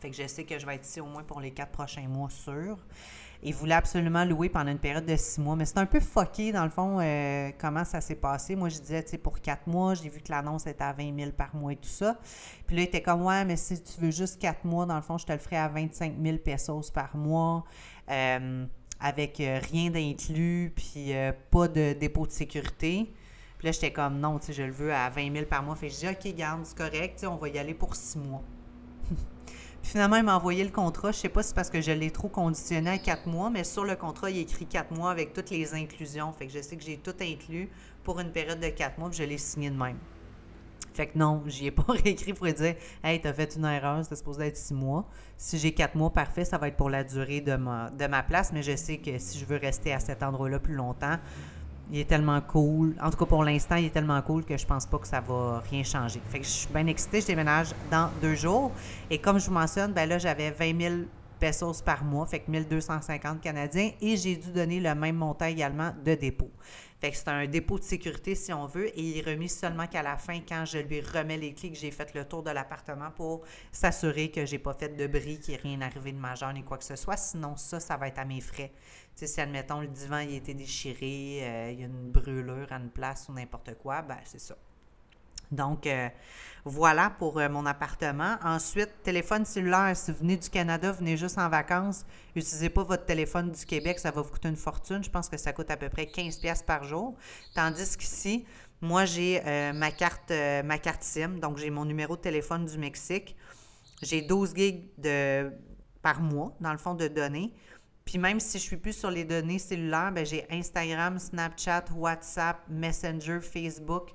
Fait que je sais que je vais être ici au moins pour les quatre prochains mois sûrs. Il voulait absolument louer pendant une période de six mois. Mais c'est un peu foqué, dans le fond, euh, comment ça s'est passé. Moi, je disais, tu sais, pour quatre mois, j'ai vu que l'annonce était à 20 000 par mois et tout ça. Puis là, il était comme, ouais, mais si tu veux juste quatre mois, dans le fond, je te le ferai à 25 000 pesos par mois. Euh, avec euh, rien d'inclus, puis pas de dépôt de sécurité. Puis là, j'étais comme, non, tu sais, je le veux à 20 000 par mois. Fait que je dis, OK, garde, c'est correct, on va y aller pour six mois. finalement, il m'a envoyé le contrat. Je sais pas si c'est parce que je l'ai trop conditionné à quatre mois, mais sur le contrat, il écrit quatre mois avec toutes les inclusions. Fait que je sais que j'ai tout inclus pour une période de quatre mois, puis je l'ai signé de même. Fait que non, j'y ai pas réécrit pour dire Hey, t'as fait une erreur, c'était supposé être six mois. Si j'ai quatre mois, parfait, ça va être pour la durée de ma, de ma place, mais je sais que si je veux rester à cet endroit-là plus longtemps, il est tellement cool. En tout cas, pour l'instant, il est tellement cool que je pense pas que ça va rien changer. Fait que je suis bien excitée. Je déménage dans deux jours. Et comme je vous mentionne, ben là, j'avais 20 000 pesos par mois, fait que 1250 canadiens. Et j'ai dû donner le même montant également de dépôt. Fait que c'est un dépôt de sécurité, si on veut, et il est remis seulement qu'à la fin, quand je lui remets les clés, j'ai fait le tour de l'appartement pour s'assurer que j'ai pas fait de bris, qu'il n'y ait rien arrivé de majeur ni quoi que ce soit. Sinon, ça, ça va être à mes frais. Tu sais, si, admettons, le divan il a été déchiré, euh, il y a une brûlure à une place ou n'importe quoi, ben c'est ça. Donc, euh, voilà pour euh, mon appartement. Ensuite, téléphone cellulaire. Si vous venez du Canada, venez juste en vacances, n'utilisez pas votre téléphone du Québec, ça va vous coûter une fortune. Je pense que ça coûte à peu près 15 pièces par jour. Tandis qu'ici, moi, j'ai euh, ma carte ma carte SIM, donc j'ai mon numéro de téléphone du Mexique. J'ai 12 gigs de, par mois, dans le fond, de données. Puis même si je suis plus sur les données cellulaires, ben, j'ai Instagram, Snapchat, WhatsApp, Messenger, Facebook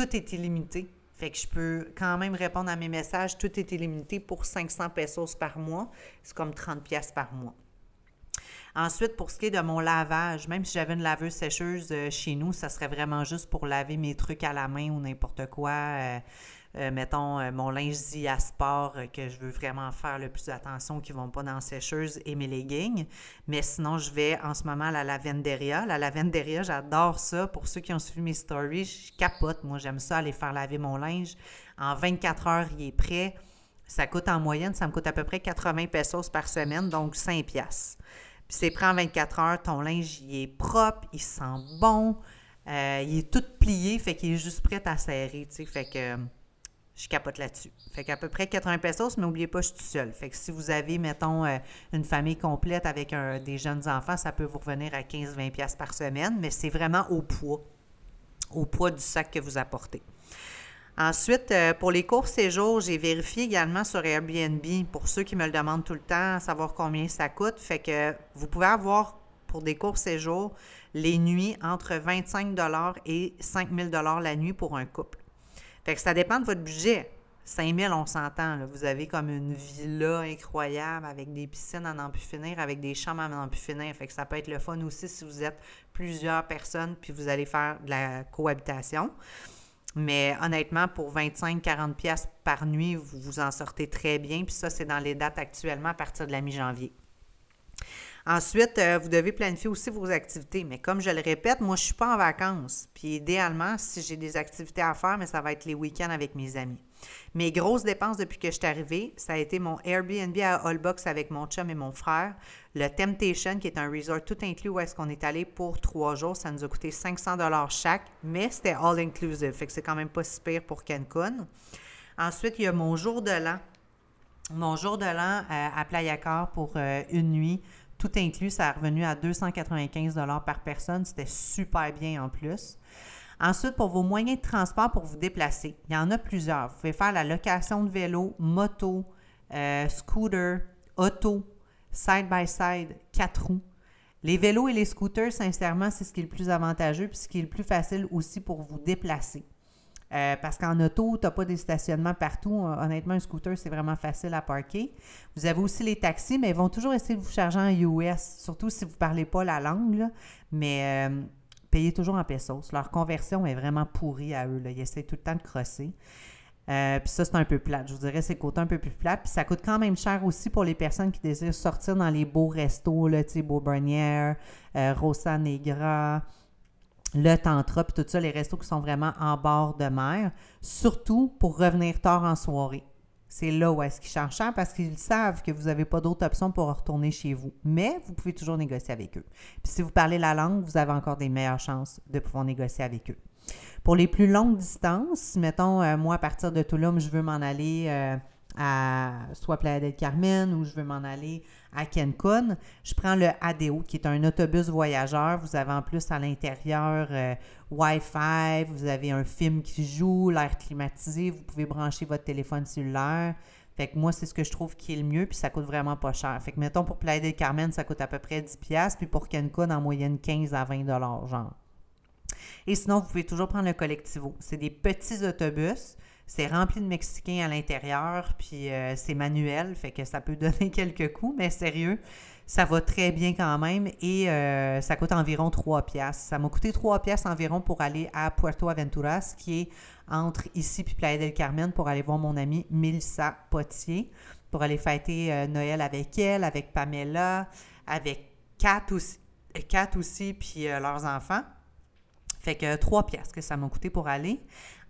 tout est illimité. Fait que je peux quand même répondre à mes messages. Tout est illimité pour 500 pesos par mois. C'est comme 30 pièces par mois. Ensuite, pour ce qui est de mon lavage, même si j'avais une laveuse sécheuse euh, chez nous, ça serait vraiment juste pour laver mes trucs à la main ou n'importe quoi. Euh, mettons, euh, mon linge Diasport euh, que je veux vraiment faire le plus attention, qui ne vont pas dans la sécheuse et mes leggings. Mais sinon, je vais en ce moment à la Lavenderia. La Lavenderia, j'adore ça. Pour ceux qui ont suivi mes stories, je capote. Moi, j'aime ça, aller faire laver mon linge. En 24 heures, il est prêt. Ça coûte en moyenne, ça me coûte à peu près 80 pesos par semaine, donc 5 piastres. Puis c'est prêt en 24 heures, ton linge, il est propre, il sent bon, il est tout plié, fait qu'il est juste prêt à serrer, tu sais. Fait que je capote là-dessus. Fait qu'à peu près 80 pesos, mais n'oubliez pas, je suis tout seul. Fait que si vous avez, mettons, euh, une famille complète avec des jeunes enfants, ça peut vous revenir à 15-20 pièces par semaine, mais c'est vraiment au poids, au poids du sac que vous apportez. Ensuite, euh, pour les courts séjours, j'ai vérifié également sur Airbnb, pour ceux qui me le demandent tout le temps, savoir combien ça coûte. Fait que vous pouvez avoir pour des courts séjours les nuits entre 25 et 5 000 la nuit pour un couple. Fait ça dépend de votre budget. 5 000, on s'entend. Vous avez comme une villa incroyable avec des piscines à n'en plus finir, avec des chambres à n'en plus finir. Fait ça peut être le fun aussi si vous êtes plusieurs personnes puis vous allez faire de la cohabitation. Mais honnêtement, pour 25-40 pièces par nuit, vous vous en sortez très bien. Puis ça, c'est dans les dates actuellement à partir de la mi-janvier. Ensuite, euh, vous devez planifier aussi vos activités. Mais comme je le répète, moi, je ne suis pas en vacances. Puis idéalement, si j'ai des activités à faire, mais ça va être les week-ends avec mes amis. Mes grosses dépenses depuis que je suis arrivée, ça a été mon Airbnb à Holbox avec mon chum et mon frère. Le Temptation, qui est un resort tout inclus où est-ce qu'on est allé pour trois jours. Ça nous a coûté 500 chaque, mais c'était all inclusive. Fait que c'est quand même pas si pire pour Cancun. Ensuite, il y a mon jour de l'an. Mon jour de l'an euh, à Playa pour euh, une nuit tout inclus, ça a revenu à 295 par personne. C'était super bien en plus. Ensuite, pour vos moyens de transport pour vous déplacer, il y en a plusieurs. Vous pouvez faire la location de vélo, moto, euh, scooter, auto, side-by-side, quatre roues. Les vélos et les scooters, sincèrement, c'est ce qui est le plus avantageux puis ce qui est le plus facile aussi pour vous déplacer. Euh, parce qu'en auto, tu n'as pas des stationnements partout. Honnêtement, un scooter, c'est vraiment facile à parker. Vous avez aussi les taxis, mais ils vont toujours essayer de vous charger en US, surtout si vous ne parlez pas la langue. Mais euh, payez toujours en pesos. Leur conversion est vraiment pourrie à eux. Ils essaient tout le temps de crosser. Euh, puis ça, c'est un peu plate. Je vous dirais, c'est côté un peu plus plate. Puis ça coûte quand même cher aussi pour les personnes qui désirent sortir dans les beaux restos, là, tu sais, Beau Rosa Negra, le tantra, puis tout ça, les restos qui sont vraiment en bord de mer, surtout pour revenir tard en soirée. C'est là où est-ce qu'ils cherchent cher parce qu'ils savent que vous n'avez pas d'autre option pour retourner chez vous. Mais vous pouvez toujours négocier avec eux. Puis si vous parlez la langue, vous avez encore des meilleures chances de pouvoir négocier avec eux. Pour les plus longues distances, mettons, euh, moi, à partir de Toulouse, je veux m'en aller euh, à soit Playa del Carmen ou je veux m'en aller à Cancun, je prends le ADO, qui est un autobus voyageur. Vous avez en plus à l'intérieur euh, Wi-Fi, vous avez un film qui joue, l'air climatisé, vous pouvez brancher votre téléphone cellulaire. Fait que moi, c'est ce que je trouve qui est le mieux, puis ça coûte vraiment pas cher. Fait que, mettons, pour Playa del Carmen, ça coûte à peu près 10$, puis pour Cancun, en moyenne 15 à 20 genre. Et sinon, vous pouvez toujours prendre le Collectivo. C'est des petits autobus. C'est rempli de Mexicains à l'intérieur, puis euh, c'est manuel, fait que ça peut donner quelques coups, mais sérieux, ça va très bien quand même et euh, ça coûte environ 3 piastres. Ça m'a coûté 3 piastres environ pour aller à Puerto Aventuras, qui est entre ici et Playa del Carmen, pour aller voir mon amie Melissa Potier, pour aller fêter euh, Noël avec elle, avec Pamela, avec Kat aussi, Kat aussi puis leurs enfants. Fait que 3 piastres que ça m'a coûté pour aller.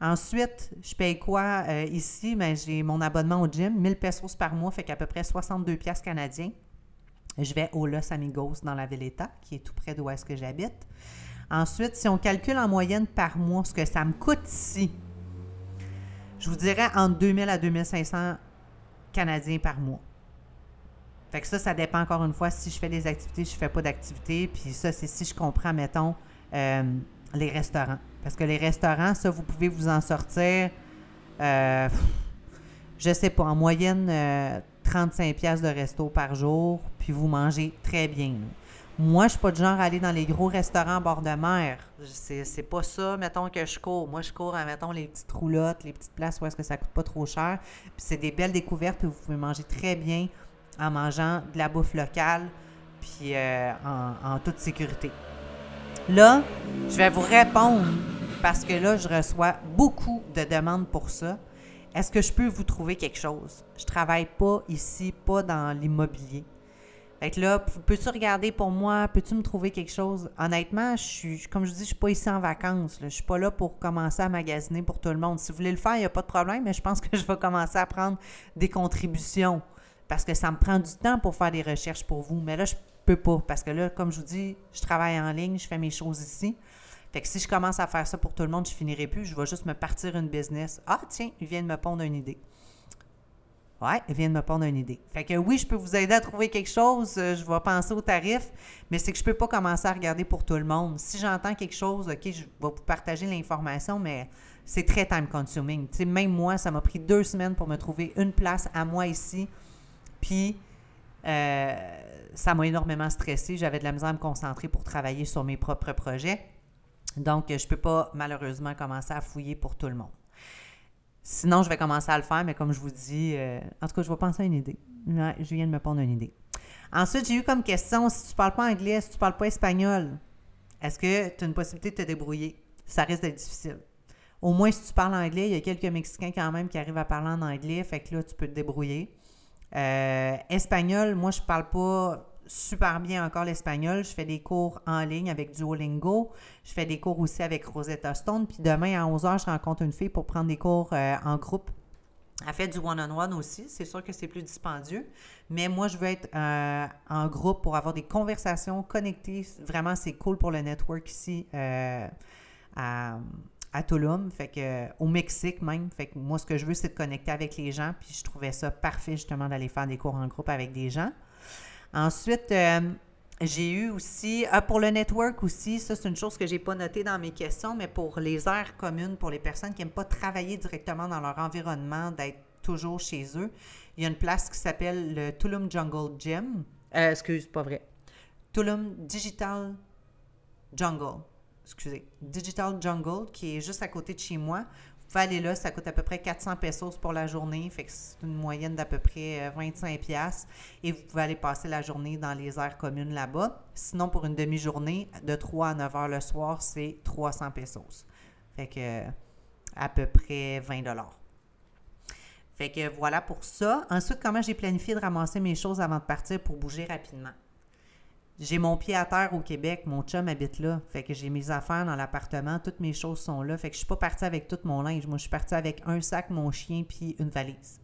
Ensuite, je paye quoi euh, ici? Ben, j'ai mon abonnement au gym, 1000 pesos par mois, fait qu'à peu près 62 piastres canadiens. Je vais au Los Amigos dans la Villeta, qui est tout près d'où est-ce que j'habite. Ensuite, si on calcule en moyenne par mois ce que ça me coûte ici, je vous dirais entre 2000 à 2500 canadiens par mois. Fait que ça, ça dépend encore une fois si je fais des activités, je fais pas d'activités. Puis ça, c'est si je comprends, mettons, euh, les restaurants. Parce que les restaurants, ça, vous pouvez vous en sortir, euh, je sais pas, en moyenne 35 euh, pièces de resto par jour, puis vous mangez très bien. Moi, je suis pas du genre à aller dans les gros restaurants bord de mer. C'est pas ça, mettons, que je cours. Moi, je cours mettons, les petites roulottes, les petites places où est-ce que ça coûte pas trop cher. C'est des belles découvertes, puis vous pouvez manger très bien en mangeant de la bouffe locale, puis euh, en toute sécurité. Là, je vais vous répondre parce que là, je reçois beaucoup de demandes pour ça. Est-ce que je peux vous trouver quelque chose? Je travaille pas ici, pas dans l'immobilier. Fait là, peux-tu regarder pour moi? Peux-tu me trouver quelque chose? Honnêtement, je suis, comme je dis, je suis pas ici en vacances. Je Je suis pas là pour commencer à magasiner pour tout le monde. Si vous voulez le faire, il n'y a pas de problème, mais je pense que je vais commencer à prendre des contributions parce que ça me prend du temps pour faire des recherches pour vous. Mais là, je pas parce que là, comme je vous dis, je travaille en ligne, je fais mes choses ici. Fait que si je commence à faire ça pour tout le monde, je finirai plus. Je vais juste me partir une business. Ah, tiens, il vient de me pondre une idée. Ouais, il vient de me pondre une idée. Fait que oui, je peux vous aider à trouver quelque chose. Euh, je vais penser au tarif, mais c'est que je peux pas commencer à regarder pour tout le monde. Si j'entends quelque chose, OK, je vais vous partager l'information, mais c'est très time consuming. Tu sais, même moi, ça m'a pris deux semaines pour me trouver une place à moi ici. Puis, euh, ça m'a énormément stressé. J'avais de la misère à me concentrer pour travailler sur mes propres projets. Donc, je ne peux pas malheureusement commencer à fouiller pour tout le monde. Sinon, je vais commencer à le faire, mais comme je vous dis, euh, en tout cas, je vais penser à une idée. je viens de me pondre une idée. Ensuite, j'ai eu comme question, si tu ne parles pas anglais, si tu ne parles pas espagnol, est-ce que tu as une possibilité de te débrouiller? Ça risque d'être difficile. Au moins, si tu parles anglais, il y a quelques Mexicains quand même qui arrivent à parler en anglais, fait que là, tu peux te débrouiller. Euh, espagnol, moi, je parle pas super bien encore l'espagnol. Je fais des cours en ligne avec Duolingo. Je fais des cours aussi avec Rosetta Stone. Puis demain à 11h, je rencontre une fille pour prendre des cours euh, en groupe. Elle fait du one-on-one aussi. C'est sûr que c'est plus dispendieux. Mais moi, je veux être euh, en groupe pour avoir des conversations connectées. Vraiment, c'est cool pour le network ici à Tulum, fait que au Mexique même. Fait que moi, ce que je veux, c'est de connecter avec les gens. Puis je trouvais ça parfait justement d'aller faire des cours en groupe avec des gens. Ensuite, euh, j'ai eu aussi, ah, pour le network aussi, ça c'est une chose que j'ai pas notée dans mes questions, mais pour les aires communes, pour les personnes qui n'aiment pas travailler directement dans leur environnement, d'être toujours chez eux, il y a une place qui s'appelle le Tulum Jungle Gym. Euh, excuse, pas vrai. Tulum Digital Jungle excusez, Digital Jungle, qui est juste à côté de chez moi. Vous pouvez aller là, ça coûte à peu près 400 pesos pour la journée, fait que c'est une moyenne d'à peu près 25 euh, pièces et vous pouvez aller passer la journée dans les aires communes là-bas. Sinon, pour une demi-journée, de 3 à 9 heures le soir, c'est 300 pesos. Fait que à peu près 20 dollars. Fait que voilà pour ça. Ensuite, comment j'ai planifié de ramasser mes choses avant de partir pour bouger rapidement? J'ai mon pied à terre au Québec, mon chum habite là. Fait que j'ai mes affaires dans l'appartement, toutes mes choses sont là. Fait que je suis pas partie avec tout mon linge. Moi, je suis partie avec un sac, mon chien, puis une valise.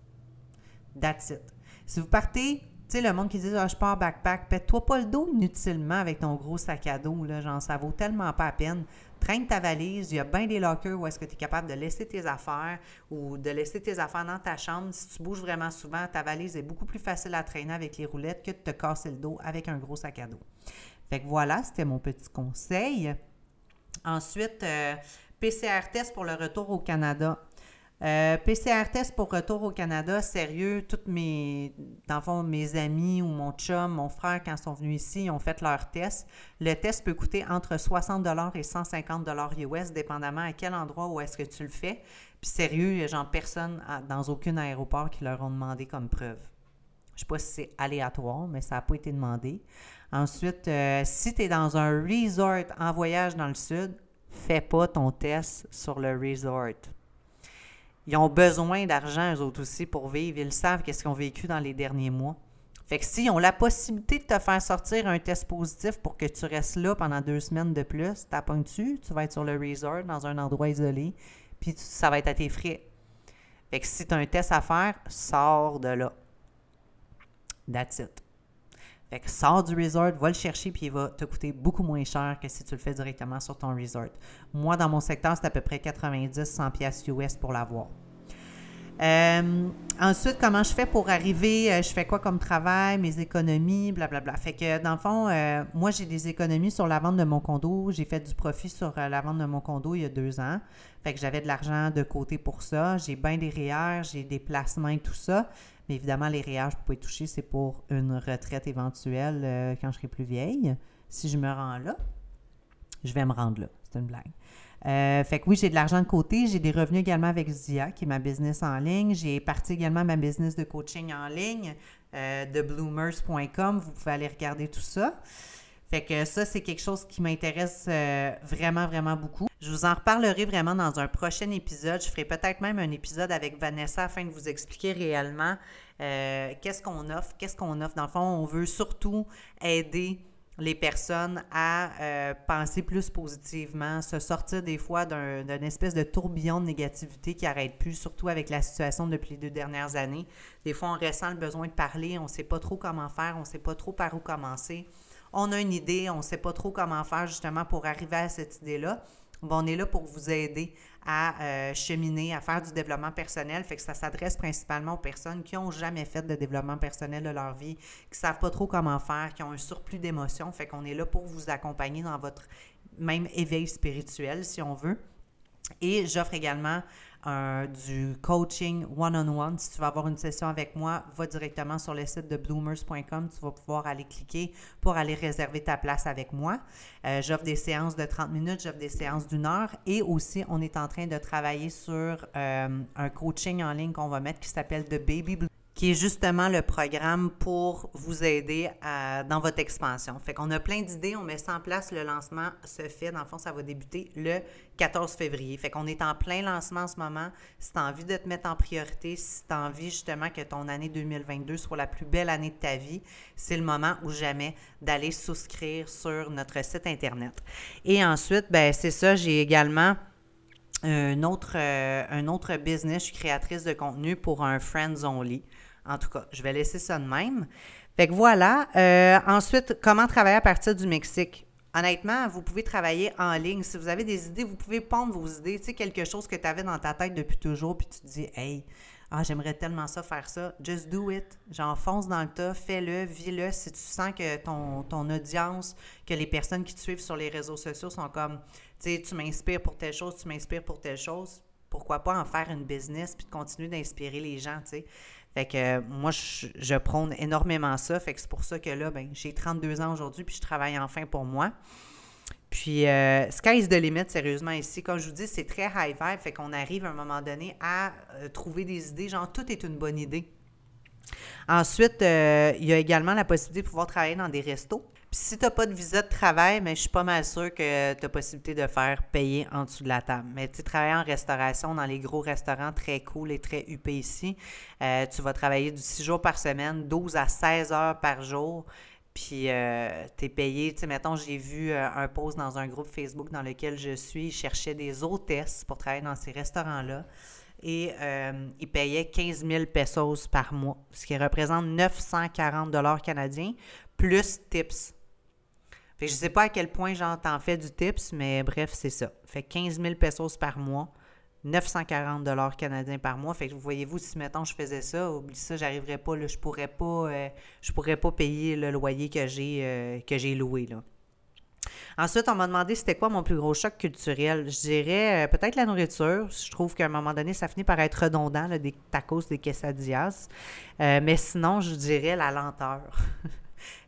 That's it. Si vous partez, tu sais, le monde qui dit ah, je pars backpack, pète-toi pas le dos inutilement avec ton gros sac à dos, là. Genre, ça vaut tellement pas la peine traîne ta valise, il y a bien des lockers où est-ce que tu es capable de laisser tes affaires ou de laisser tes affaires dans ta chambre. Si tu bouges vraiment souvent, ta valise est beaucoup plus facile à traîner avec les roulettes que de te casser le dos avec un gros sac à dos. Fait que voilà, c'était mon petit conseil. Ensuite, euh, PCR test pour le retour au Canada. Euh, PCR test pour retour au Canada, sérieux, toutes mes, mes amis ou mon chum, mon frère, quand ils sont venus ici, ils ont fait leur test. Le test peut coûter entre 60 et 150 US, dépendamment à quel endroit où est-ce que tu le fais. Puis sérieux, il n'y a genre personne dans aucun aéroport qui leur ont demandé comme preuve. Je ne sais pas si c'est aléatoire, mais ça n'a pas été demandé. Ensuite, euh, si tu es dans un resort en voyage dans le sud, fais pas ton test sur le resort. Ils ont besoin d'argent, eux autres aussi, pour vivre. Ils savent qu'est-ce qu'ils ont vécu dans les derniers mois. Fait que s'ils ont la possibilité de te faire sortir un test positif pour que tu restes là pendant deux semaines de plus, t'appointes-tu, tu vas être sur le resort dans un endroit isolé, puis ça va être à tes frais. Fait que si tu as un test à faire, sors de là. That's it. Fait que sors du resort, va le chercher, puis il va te coûter beaucoup moins cher que si tu le fais directement sur ton resort. Moi, dans mon secteur, c'est à peu près 90-100 pièces US pour l'avoir. Euh, ensuite, comment je fais pour arriver, euh, je fais quoi comme travail, mes économies, blablabla. Fait que dans le fond, euh, moi, j'ai des économies sur la vente de mon condo. J'ai fait du profit sur la vente de mon condo il y a deux ans. Fait que j'avais de l'argent de côté pour ça. J'ai bien des REER, j'ai des placements et tout ça. Mais évidemment, les REER, je ne peux pas toucher. C'est pour une retraite éventuelle quand je serai plus vieille. Si je me rends là, je vais me rendre là. C'est une blague. Euh, fait que oui, j'ai de l'argent de côté. J'ai des revenus également avec Zia, qui est ma business en ligne. J'ai parti également ma business de coaching en ligne euh, de bloomers.com. Vous pouvez aller regarder tout ça. Fait que ça, c'est quelque chose qui m'intéresse euh, vraiment, vraiment beaucoup. Je vous en reparlerai vraiment dans un prochain épisode. Je ferai peut-être même un épisode avec Vanessa afin de vous expliquer réellement qu'est-ce qu'on offre, qu'est-ce qu'on offre. Dans le fond, on veut surtout aider les personnes à euh, penser plus positivement, se sortir des fois d'un espèce de tourbillon de négativité qui n'arrête plus, surtout avec la situation depuis les deux dernières années. Des fois, on ressent le besoin de parler, on ne sait pas trop comment faire, on ne sait pas trop par où commencer. On a une idée, on ne sait pas trop comment faire justement pour arriver à cette idée-là. Bon, on est là pour vous aider à euh, cheminer, à faire du développement personnel. Fait que ça s'adresse principalement aux personnes qui n'ont jamais fait de développement personnel de leur vie, qui ne savent pas trop comment faire, qui ont un surplus d'émotions. Fait qu'on est là pour vous accompagner dans votre même éveil spirituel, si on veut. Et j'offre également du coaching one-on-one. Si tu vas avoir une session avec moi, va directement sur le site de bloomers.com. Tu vas pouvoir aller cliquer pour aller réserver ta place avec moi. Euh, j'offre des séances de 30 minutes, j'offre des séances d'une heure et aussi, on est en train de travailler sur euh, un coaching en ligne qu'on va mettre qui s'appelle The Baby Blue qui est justement le programme pour vous aider dans votre expansion. Fait qu'on a plein d'idées, on met ça en place, le lancement se fait, dans le fond, ça va débuter le 14 février. Fait qu'on est en plein lancement en ce moment. Si tu as envie de te mettre en priorité, si tu as envie justement que ton année 2022 soit la plus belle année de ta vie, c'est le moment ou jamais d'aller souscrire sur notre site Internet. Et ensuite, ben c'est ça, j'ai également un autre, euh, un autre business. Je suis créatrice de contenu pour un Friends Only. En tout cas, je vais laisser ça de même. Fait que voilà. Euh, ensuite, comment travailler à partir du Mexique? Honnêtement, vous pouvez travailler en ligne. Si vous avez des idées, vous pouvez pondre vos idées. Tu sais, quelque chose que tu avais dans ta tête depuis toujours, puis tu te dis, hey, ah, j'aimerais tellement ça, faire ça. Just do it. Genre, fonce dans le tas, fais-le, vis-le. Si tu sens que ton, ton audience, que les personnes qui te suivent sur les réseaux sociaux sont comme, tu sais, tu m'inspires pour telle chose, tu m'inspires pour telle chose, pourquoi pas en faire une business puis de continuer d'inspirer les gens, tu sais. Fait que moi, je, prône énormément ça. Fait que c'est pour ça que là, ben, j'ai 32 ans aujourd'hui, puis je travaille enfin pour moi. Puis, euh, sky is the limit, sérieusement, ici. Comme je vous dis, c'est très high vibe. Fait qu'on arrive à un moment donné à euh, trouver des idées. Genre, tout est une bonne idée. Ensuite, euh, il y a également la possibilité de pouvoir travailler dans des restos. Puis si tu n'as pas de visa de travail, mais je suis pas mal sûre que tu as possibilité de faire payer en dessous de la table. Mais tu travailles en restauration dans les gros restaurants très cool et très huppés ici. Euh, tu vas travailler du 6 jours par semaine, 12 à 16 heures par jour. Puis euh, tu es payé, tu sais, mettons, j'ai vu euh, un post dans un groupe Facebook dans lequel je suis, ils cherchaient des hôtesses pour travailler dans ces restaurants-là. Et ils payaient 15 000 pesos par mois, ce qui représente 940 dollars canadiens, plus tips. Fait que je sais pas à quel point j'en t'en fais du tips, mais bref, c'est ça. Fait 15 000 pesos par mois, 940 dollars canadiens par mois. Fait que vous voyez-vous, si mettons je faisais ça, oublie ça, j'arriverais pas, là, je pourrais pas, euh, je pourrais pas payer le loyer que j'ai, euh, que j'ai loué, là. Ensuite, on m'a demandé c'était quoi mon plus gros choc culturel. Je dirais euh, peut-être la nourriture. Je trouve qu'à un moment donné, ça finit par être redondant, des tacos, des quesadillas. Euh, mais sinon, je dirais la lenteur.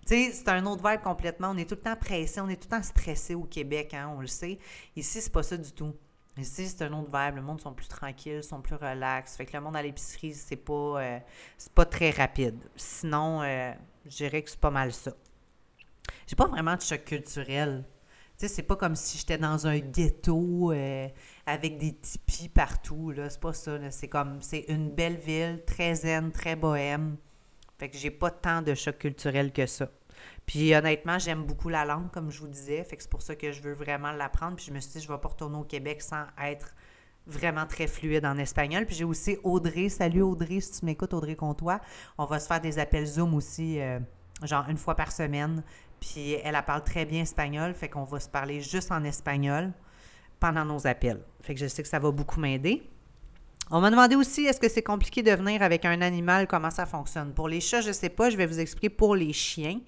sais, c'est un autre vibe complètement. On est tout le temps pressé, on est tout le temps stressé au Québec, hein, on le sait. Ici, c'est pas ça du tout. Ici, c'est un autre vibe. Le monde sont plus tranquilles, sont plus relax. Fait que le monde à l'épicerie, c'est pas, euh, pas très rapide. Sinon, je dirais que c'est pas mal ça. J'ai pas vraiment de choc culturel. Tu sais, c'est pas comme si j'étais dans un ghetto euh, avec des tipis partout. C'est pas ça, C'est comme, c'est une belle ville, très zen, très bohème. Fait que j'ai pas tant de choc culturel que ça. Puis honnêtement, j'aime beaucoup la langue, comme je vous disais. Fait que c'est pour ça que je veux vraiment l'apprendre. Puis je me suis dit, je vais pas retourner au Québec sans être vraiment très fluide en espagnol. Puis j'ai aussi Audrey. Salut Audrey, si tu m'écoutes, Audrey Comtois. On va se faire des appels Zoom aussi, euh, genre une fois par semaine. Puis elle, elle parle très bien espagnol, fait qu'on va se parler juste en espagnol pendant nos appels. Fait que je sais que ça va beaucoup m'aider. On m'a demandé aussi, est-ce que c'est compliqué de venir avec un animal, comment ça fonctionne? Pour les chats, je ne sais pas, je vais vous expliquer pour les chiens.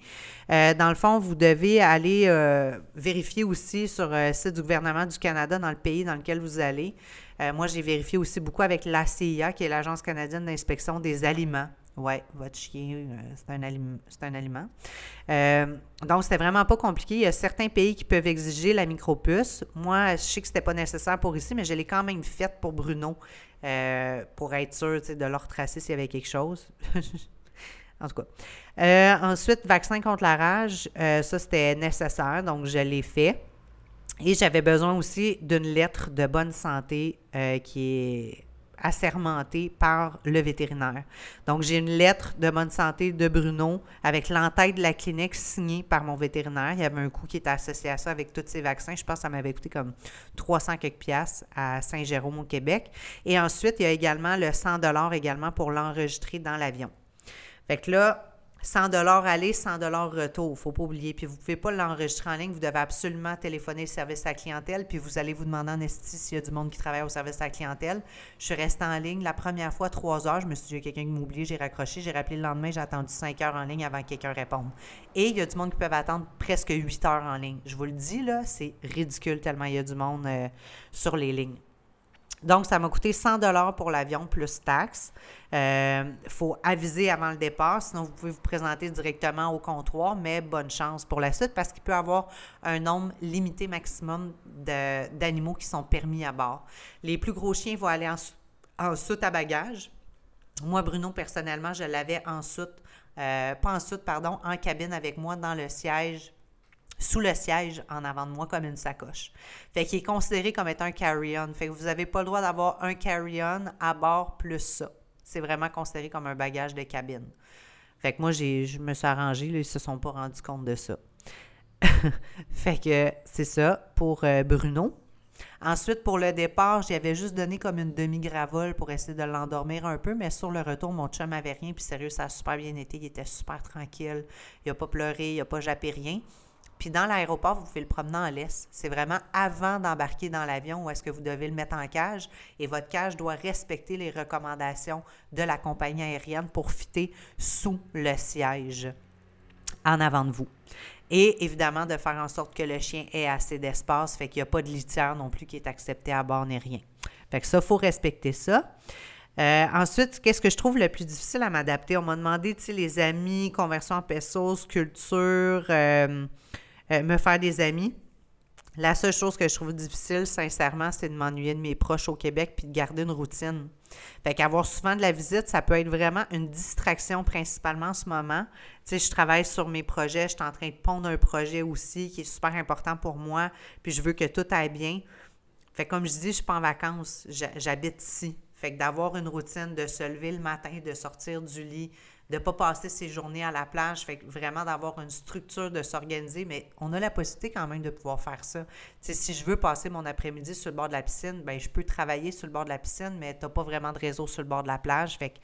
Euh, dans le fond, vous devez aller euh, vérifier aussi sur le euh, site du gouvernement du Canada dans le pays dans lequel vous allez. moi, j'ai vérifié aussi beaucoup avec l'ACIA, qui est l'Agence canadienne d'inspection des aliments. Oui, votre chien, c'est un, aliment. un aliment. Donc, c'était vraiment pas compliqué. Il y a certains pays qui peuvent exiger la micropuce. Moi, je sais que c'était pas nécessaire pour ici, mais je l'ai quand même faite pour Bruno euh, pour être sûr de leur tracer s'il y avait quelque chose. en tout cas. ensuite, vaccin contre la rage, ça, c'était nécessaire, donc je l'ai fait. Et j'avais besoin aussi d'une lettre de bonne santé qui est assermenté par le vétérinaire. Donc, j'ai une lettre de bonne santé de Bruno avec l'entête de la clinique signée par mon vétérinaire. Il y avait un coût qui était associé à ça avec tous ces vaccins. Je pense que ça m'avait coûté comme 300 quelques piastres à Saint-Jérôme au Québec. Et ensuite, il y a également le 100 également pour l'enregistrer dans l'avion. Fait que là, 100 dollars aller, 100 dollars retour, faut pas oublier. Puis vous pouvez pas l'enregistrer en ligne, vous devez absolument téléphoner le service à la clientèle, puis vous allez vous demander en esti s'il y a du monde qui travaille au service à la clientèle. Je suis restée en ligne la première fois trois heures, je me suis dit, il y a quelqu'un qui m'a oublié, j'ai raccroché, j'ai rappelé le lendemain, j'ai attendu cinq heures en ligne avant que quelqu'un réponde. Et il y a du monde qui peut attendre presque huit heures en ligne. Je vous le dis, là, c'est ridicule tellement il y a du monde euh, sur les lignes. Donc, ça m'a coûté 100 dollars pour l'avion plus taxes. Il euh, faut aviser avant le départ, sinon vous pouvez vous présenter directement au comptoir, mais bonne chance pour la suite parce qu'il peut y avoir un nombre limité maximum d'animaux qui sont permis à bord. Les plus gros chiens vont aller en, en soute à bagages. Moi, Bruno, personnellement, je l'avais en soute, euh, pas en soute, pardon, en cabine avec moi dans le siège sous le siège en avant de moi comme une sacoche. Fait qu'il est considéré comme étant un carry-on. Fait que vous n'avez pas le droit d'avoir un carry-on à bord plus ça. C'est vraiment considéré comme un bagage de cabine. Fait que moi, j'ai, je me suis arrangée, là, ils se sont pas rendus compte de ça. fait que c'est ça pour euh, Bruno. Ensuite, pour le départ, j'avais juste donné comme une demi-gravole pour essayer de l'endormir un peu, mais sur le retour, mon chum avait rien, puis sérieux, ça a super bien été, il était super tranquille, il n'a pas pleuré, il n'a pas jappé rien. Puis dans l'aéroport, vous pouvez le promener en laisse. C'est vraiment avant d'embarquer dans l'avion où est-ce que vous devez le mettre en cage et votre cage doit respecter les recommandations de la compagnie aérienne pour fitter sous le siège en avant de vous. Et évidemment, de faire en sorte que le chien ait assez d'espace, fait qu'il n'y a pas de litière non plus qui est accepté à bord ni rien. Fait que ça, il faut respecter ça. Euh, ensuite, qu'est-ce que je trouve le plus difficile à m'adapter? On m'a demandé, tu sais, les amis, conversion en pesos, culture, euh, euh, me faire des amis. La seule chose que je trouve difficile, sincèrement, c'est de m'ennuyer de mes proches au Québec puis de garder une routine. Fait qu'avoir souvent de la visite, ça peut être vraiment une distraction principalement en ce moment. Tu sais, je travaille sur mes projets, je suis en train de pondre un projet aussi qui est super important pour moi, puis je veux que tout aille bien. Fait comme je dis, je suis pas en vacances, j'habite ici. Fait que d'avoir une routine, de se lever le matin, de sortir du lit, de ne pas passer ses journées à la plage, fait vraiment d'avoir une structure, de s'organiser, mais on a la possibilité quand même de pouvoir faire ça. si je veux passer mon après-midi sur le bord de la piscine, ben je peux travailler sur le bord de la piscine, mais tu n'as pas vraiment de réseau sur le bord de la plage, fait que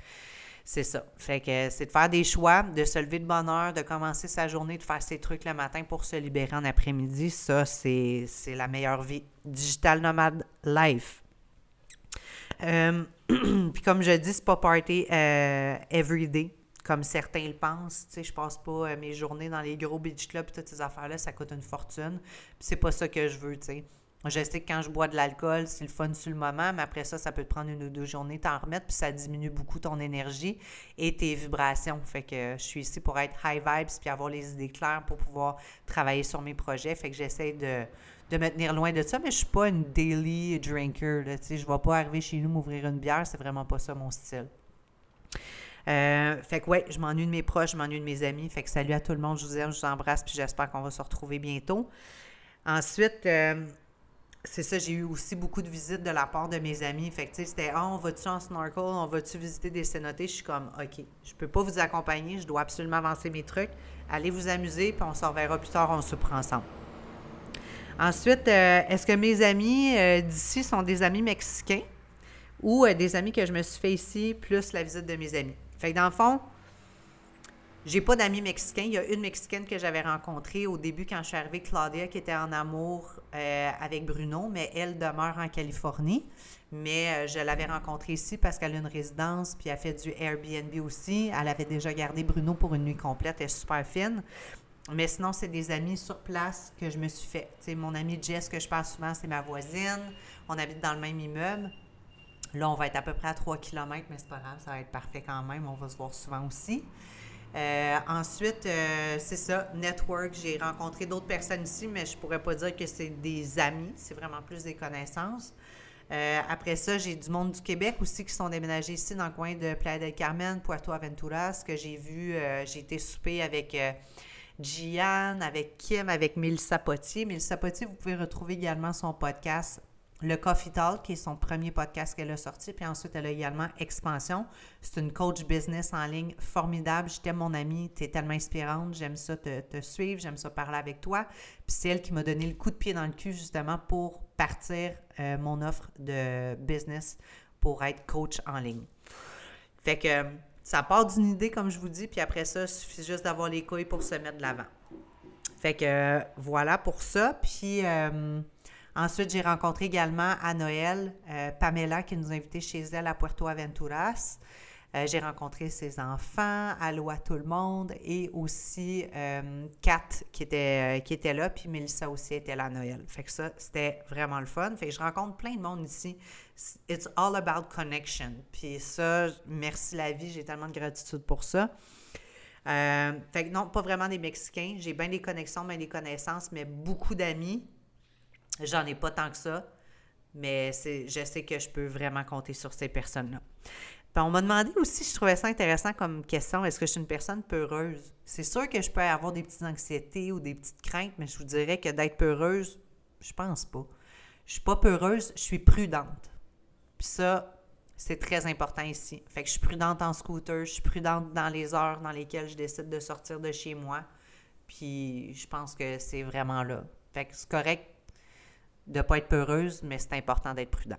c'est ça. Fait que c'est de faire des choix, de se lever de bonne heure, de commencer sa journée, de faire ses trucs le matin pour se libérer en après-midi. Ça, c'est la meilleure vie. Digital Nomad Life. Euh, puis comme je dis, c'est pas party euh, every day comme certains le pensent. Tu sais, je passe pas mes journées dans les gros beach clubs toutes ces affaires-là, ça coûte une fortune. Puis c'est pas ça que je veux, tu sais. Je sais que quand je bois de l'alcool, c'est le fun sur le moment, mais après ça, ça peut te prendre une ou deux journées t'en remettre, puis ça diminue beaucoup ton énergie et tes vibrations. Fait que je suis ici pour être high vibes puis avoir les idées claires pour pouvoir travailler sur mes projets. Fait que j'essaie de, me tenir loin de ça, mais je suis pas une daily drinker. Je ne vais pas arriver chez nous m'ouvrir une bière, c'est vraiment pas ça mon style. Euh, fait que ouais, je m'ennuie de mes proches, je m'ennuie de mes amis. Fait que salut à tout le monde, je vous aime, je vous embrasse, puis j'espère qu'on va se retrouver bientôt. Ensuite, euh, c'est ça, j'ai eu aussi beaucoup de visites de la part de mes amis. Fait que, tu sais, c'était, ah, on va-tu en snorkel, on va-tu visiter des cénotés? Je suis comme, OK, je peux pas vous accompagner, je dois absolument avancer mes trucs. Allez vous amuser, puis on se reverra plus tard, on se prend ensemble. Ensuite, euh, est-ce que mes amis d'ici sont des amis mexicains ou des amis que je me suis fait ici, plus la visite de mes amis? Fait que dans le fond, j'ai pas d'amis mexicains. Il y a une Mexicaine que j'avais rencontrée au début quand je suis arrivée, Claudia, qui était en amour euh, avec Bruno, mais elle demeure en Californie. Mais euh, je l'avais rencontrée ici parce qu'elle a une résidence, puis elle fait du Airbnb aussi. Elle avait déjà gardé Bruno pour une nuit complète. Elle est super fine. Mais sinon, c'est des amis sur place que je me suis fait. sais, mon amie Jess, que je parle souvent, c'est ma voisine. On habite dans le même immeuble. Là, on va être à peu près à 3 km, mais c'est pas grave, ça va être parfait quand même. On va se voir souvent aussi. Euh, ensuite, euh, c'est ça, network. J'ai rencontré d'autres personnes ici, mais je pourrais pas dire que c'est des amis, c'est vraiment plus des connaissances. Euh, après ça, j'ai du monde du Québec aussi qui sont déménagés ici dans le coin de Playa del Carmen, Puerto Aventuras, que j'ai vu. j'ai été souper avec Gian, avec Kim, avec Mélissa Potier. Mélissa Potier, vous pouvez retrouver également son podcast le Coffee Talk, qui est son premier podcast qu'elle a sorti. Puis ensuite, elle a également Expansion. C'est une coach business en ligne formidable. Je t'aime, mon amie. Tu es tellement inspirante. J'aime ça te, suivre. J'aime ça parler avec toi. Puis c'est elle qui m'a donné le coup de pied dans le cul, justement, pour partir euh, mon offre de business pour être coach en ligne. Fait que ça part d'une idée, comme je vous dis. Puis après ça, il suffit juste d'avoir les couilles pour se mettre de l'avant. Fait que voilà pour ça. Puis. Euh, Ensuite, j'ai rencontré également à Noël euh, Pamela qui nous a invités chez elle à Puerto Aventuras. Euh, j'ai rencontré ses enfants, allô à tout le monde, et aussi euh, Kat qui était, qui était là, puis Melissa aussi était là à Noël. Fait que ça, c'était vraiment le fun. Fait que je rencontre plein de monde ici. It's all about connection. Puis ça, merci la vie, j'ai tellement de gratitude pour ça. fait que non, pas vraiment des Mexicains. J'ai bien des connexions, bien des connaissances, mais beaucoup d'amis. J'en ai pas tant que ça, mais je sais que je peux vraiment compter sur ces personnes-là. on m'a demandé aussi, je trouvais ça intéressant comme question, est-ce que je suis une personne peureuse? C'est sûr que je peux avoir des petites anxiétés ou des petites craintes, mais je vous dirais que d'être peureuse, je pense pas. Je suis pas peureuse, je suis prudente. Puis ça, c'est très important ici. Fait que je suis prudente en scooter, je suis prudente dans les heures dans lesquelles je décide de sortir de chez moi. Puis je pense que c'est vraiment là. Fait que c'est correct de ne pas être peureuse, mais c'est important d'être prudent.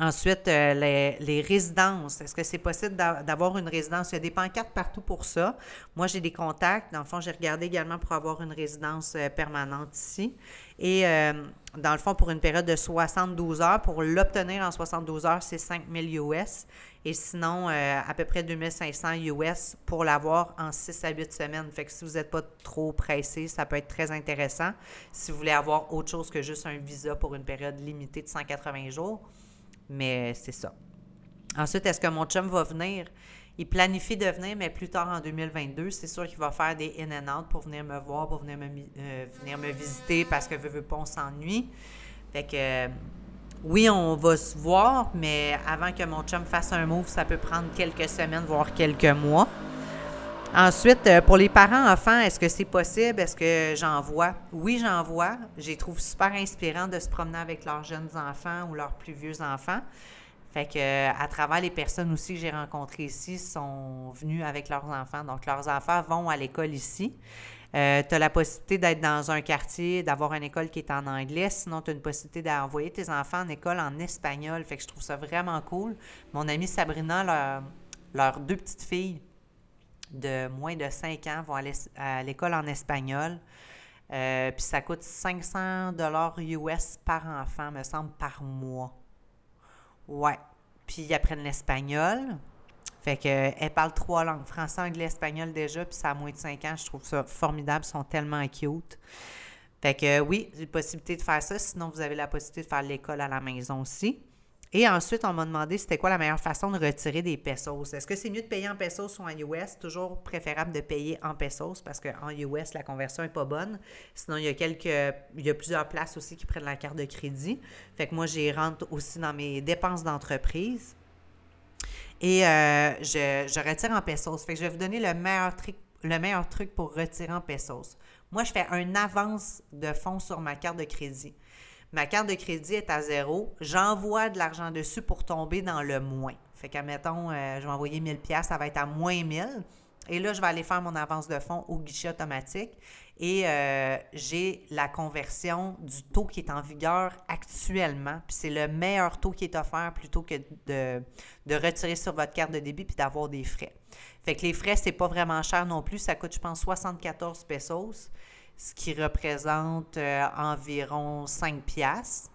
Ensuite, euh, les, résidences. Est-ce que c'est possible d'avoir une résidence? Il y a des pancartes partout pour ça. Moi, j'ai des contacts. Dans le fond, j'ai regardé également pour avoir une résidence euh, permanente ici. Et euh, dans le fond, pour une période de 72 heures, pour l'obtenir en 72 heures, c'est 5 000 US. Et sinon, à peu près 2500 US pour l'avoir en 6 à 8 semaines. Fait que si vous n'êtes pas trop pressé, ça peut être très intéressant. Si vous voulez avoir autre chose que juste un visa pour une période limitée de 180 jours. Mais c'est ça. Ensuite, est-ce que mon chum va venir? Il planifie de venir, mais plus tard en 2022. C'est sûr qu'il va faire des in and out pour venir me voir, pour venir me, euh, venir me visiter parce que veut, veut pas, on s'ennuie. Fait que oui, on va se voir, mais avant que mon chum fasse un move, ça peut prendre quelques semaines, voire quelques mois. Ensuite, euh, pour les parents enfants, est-ce que c'est possible? Est-ce que j'en vois? Oui, j'en vois. Les trouve super inspirants de se promener avec leurs jeunes enfants ou leurs plus vieux enfants. Fait que à travers les personnes aussi que j'ai rencontrées ici sont venues avec leurs enfants. Donc, leurs enfants vont à l'école ici. Euh, tu as la possibilité d'être dans un quartier, d'avoir une école qui est en anglais. Sinon, tu as une possibilité d'envoyer tes enfants en école en espagnol. Fait que je trouve ça vraiment cool. Mon amie Sabrina, leurs deux petites filles, de moins de 5 ans vont aller à l'école en espagnol. Euh, puis ça coûte 500 dollars US par enfant, me semble, par mois. Ouais. Puis ils apprennent l'espagnol. Fait que, euh, elle parle trois langues, français, anglais, espagnol déjà, puis ça a moins de cinq ans. Je trouve ça formidable. Ils sont tellement cute. Fait que oui, j'ai possibilité de faire ça. Sinon, vous avez la possibilité de faire l'école à la maison aussi. Et ensuite, on m'a demandé c'était quoi la meilleure façon de retirer des pesos. Est-ce que c'est mieux de payer en pesos ou en US? Toujours préférable de payer en pesos parce qu'en US, la conversion n'est pas bonne. Sinon, il y a quelques. Il y a plusieurs places aussi qui prennent la carte de crédit. Fait que moi, j'y rentre aussi dans mes dépenses d'entreprise. Et euh, je, retire en pesos. Fait que je vais vous donner le meilleur truc, pour retirer en pesos. Moi, je fais un avance de fonds sur ma carte de crédit. Ma carte de crédit est à zéro. J'envoie de l'argent dessus pour tomber dans le moins. Fait qu'admettons, euh, je vais envoyer 1000 pièces, ça va être à moins 1000. Et là, je vais aller faire mon avance de fonds au guichet automatique et euh, j'ai la conversion du taux qui est en vigueur actuellement. Puis c'est le meilleur taux qui est offert plutôt que de, de retirer sur votre carte de débit puis d'avoir des frais. Fait que les frais, c'est pas vraiment cher non plus. Ça coûte, je pense, 74 pesos ce qui représente euh, environ 5 piastres.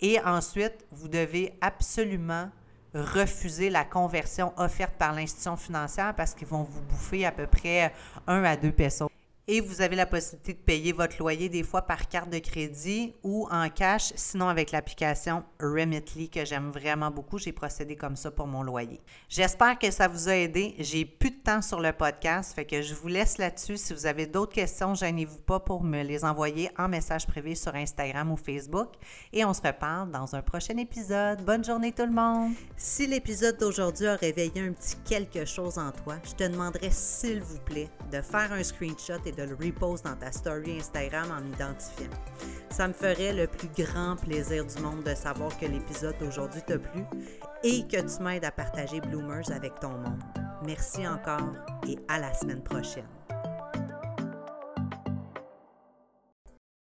Et ensuite, vous devez absolument refuser la conversion offerte par l'institution financière parce qu'ils vont vous bouffer à peu près 1 à 2 pesos. Et vous avez la possibilité de payer votre loyer des fois par carte de crédit ou en cash, sinon avec l'application Remitly que j'aime vraiment beaucoup. J'ai procédé comme ça pour mon loyer. J'espère que ça vous a aidé. J'ai plus de temps sur le podcast, fait que je vous laisse là-dessus. Si vous avez d'autres questions, gênez-vous pas pour me les envoyer en message privé sur Instagram ou Facebook. Et on se reparle dans un prochain épisode. Bonne journée tout le monde! Si l'épisode d'aujourd'hui a réveillé un petit quelque chose en toi, je te demanderais s'il vous plaît de faire un screenshot et de le repost dans ta story Instagram en m'identifiant. Ça me ferait le plus grand plaisir du monde de savoir que l'épisode d'aujourd'hui t'a plu et que tu m'aides à partager Bloomers avec ton monde. Merci encore et à la semaine prochaine.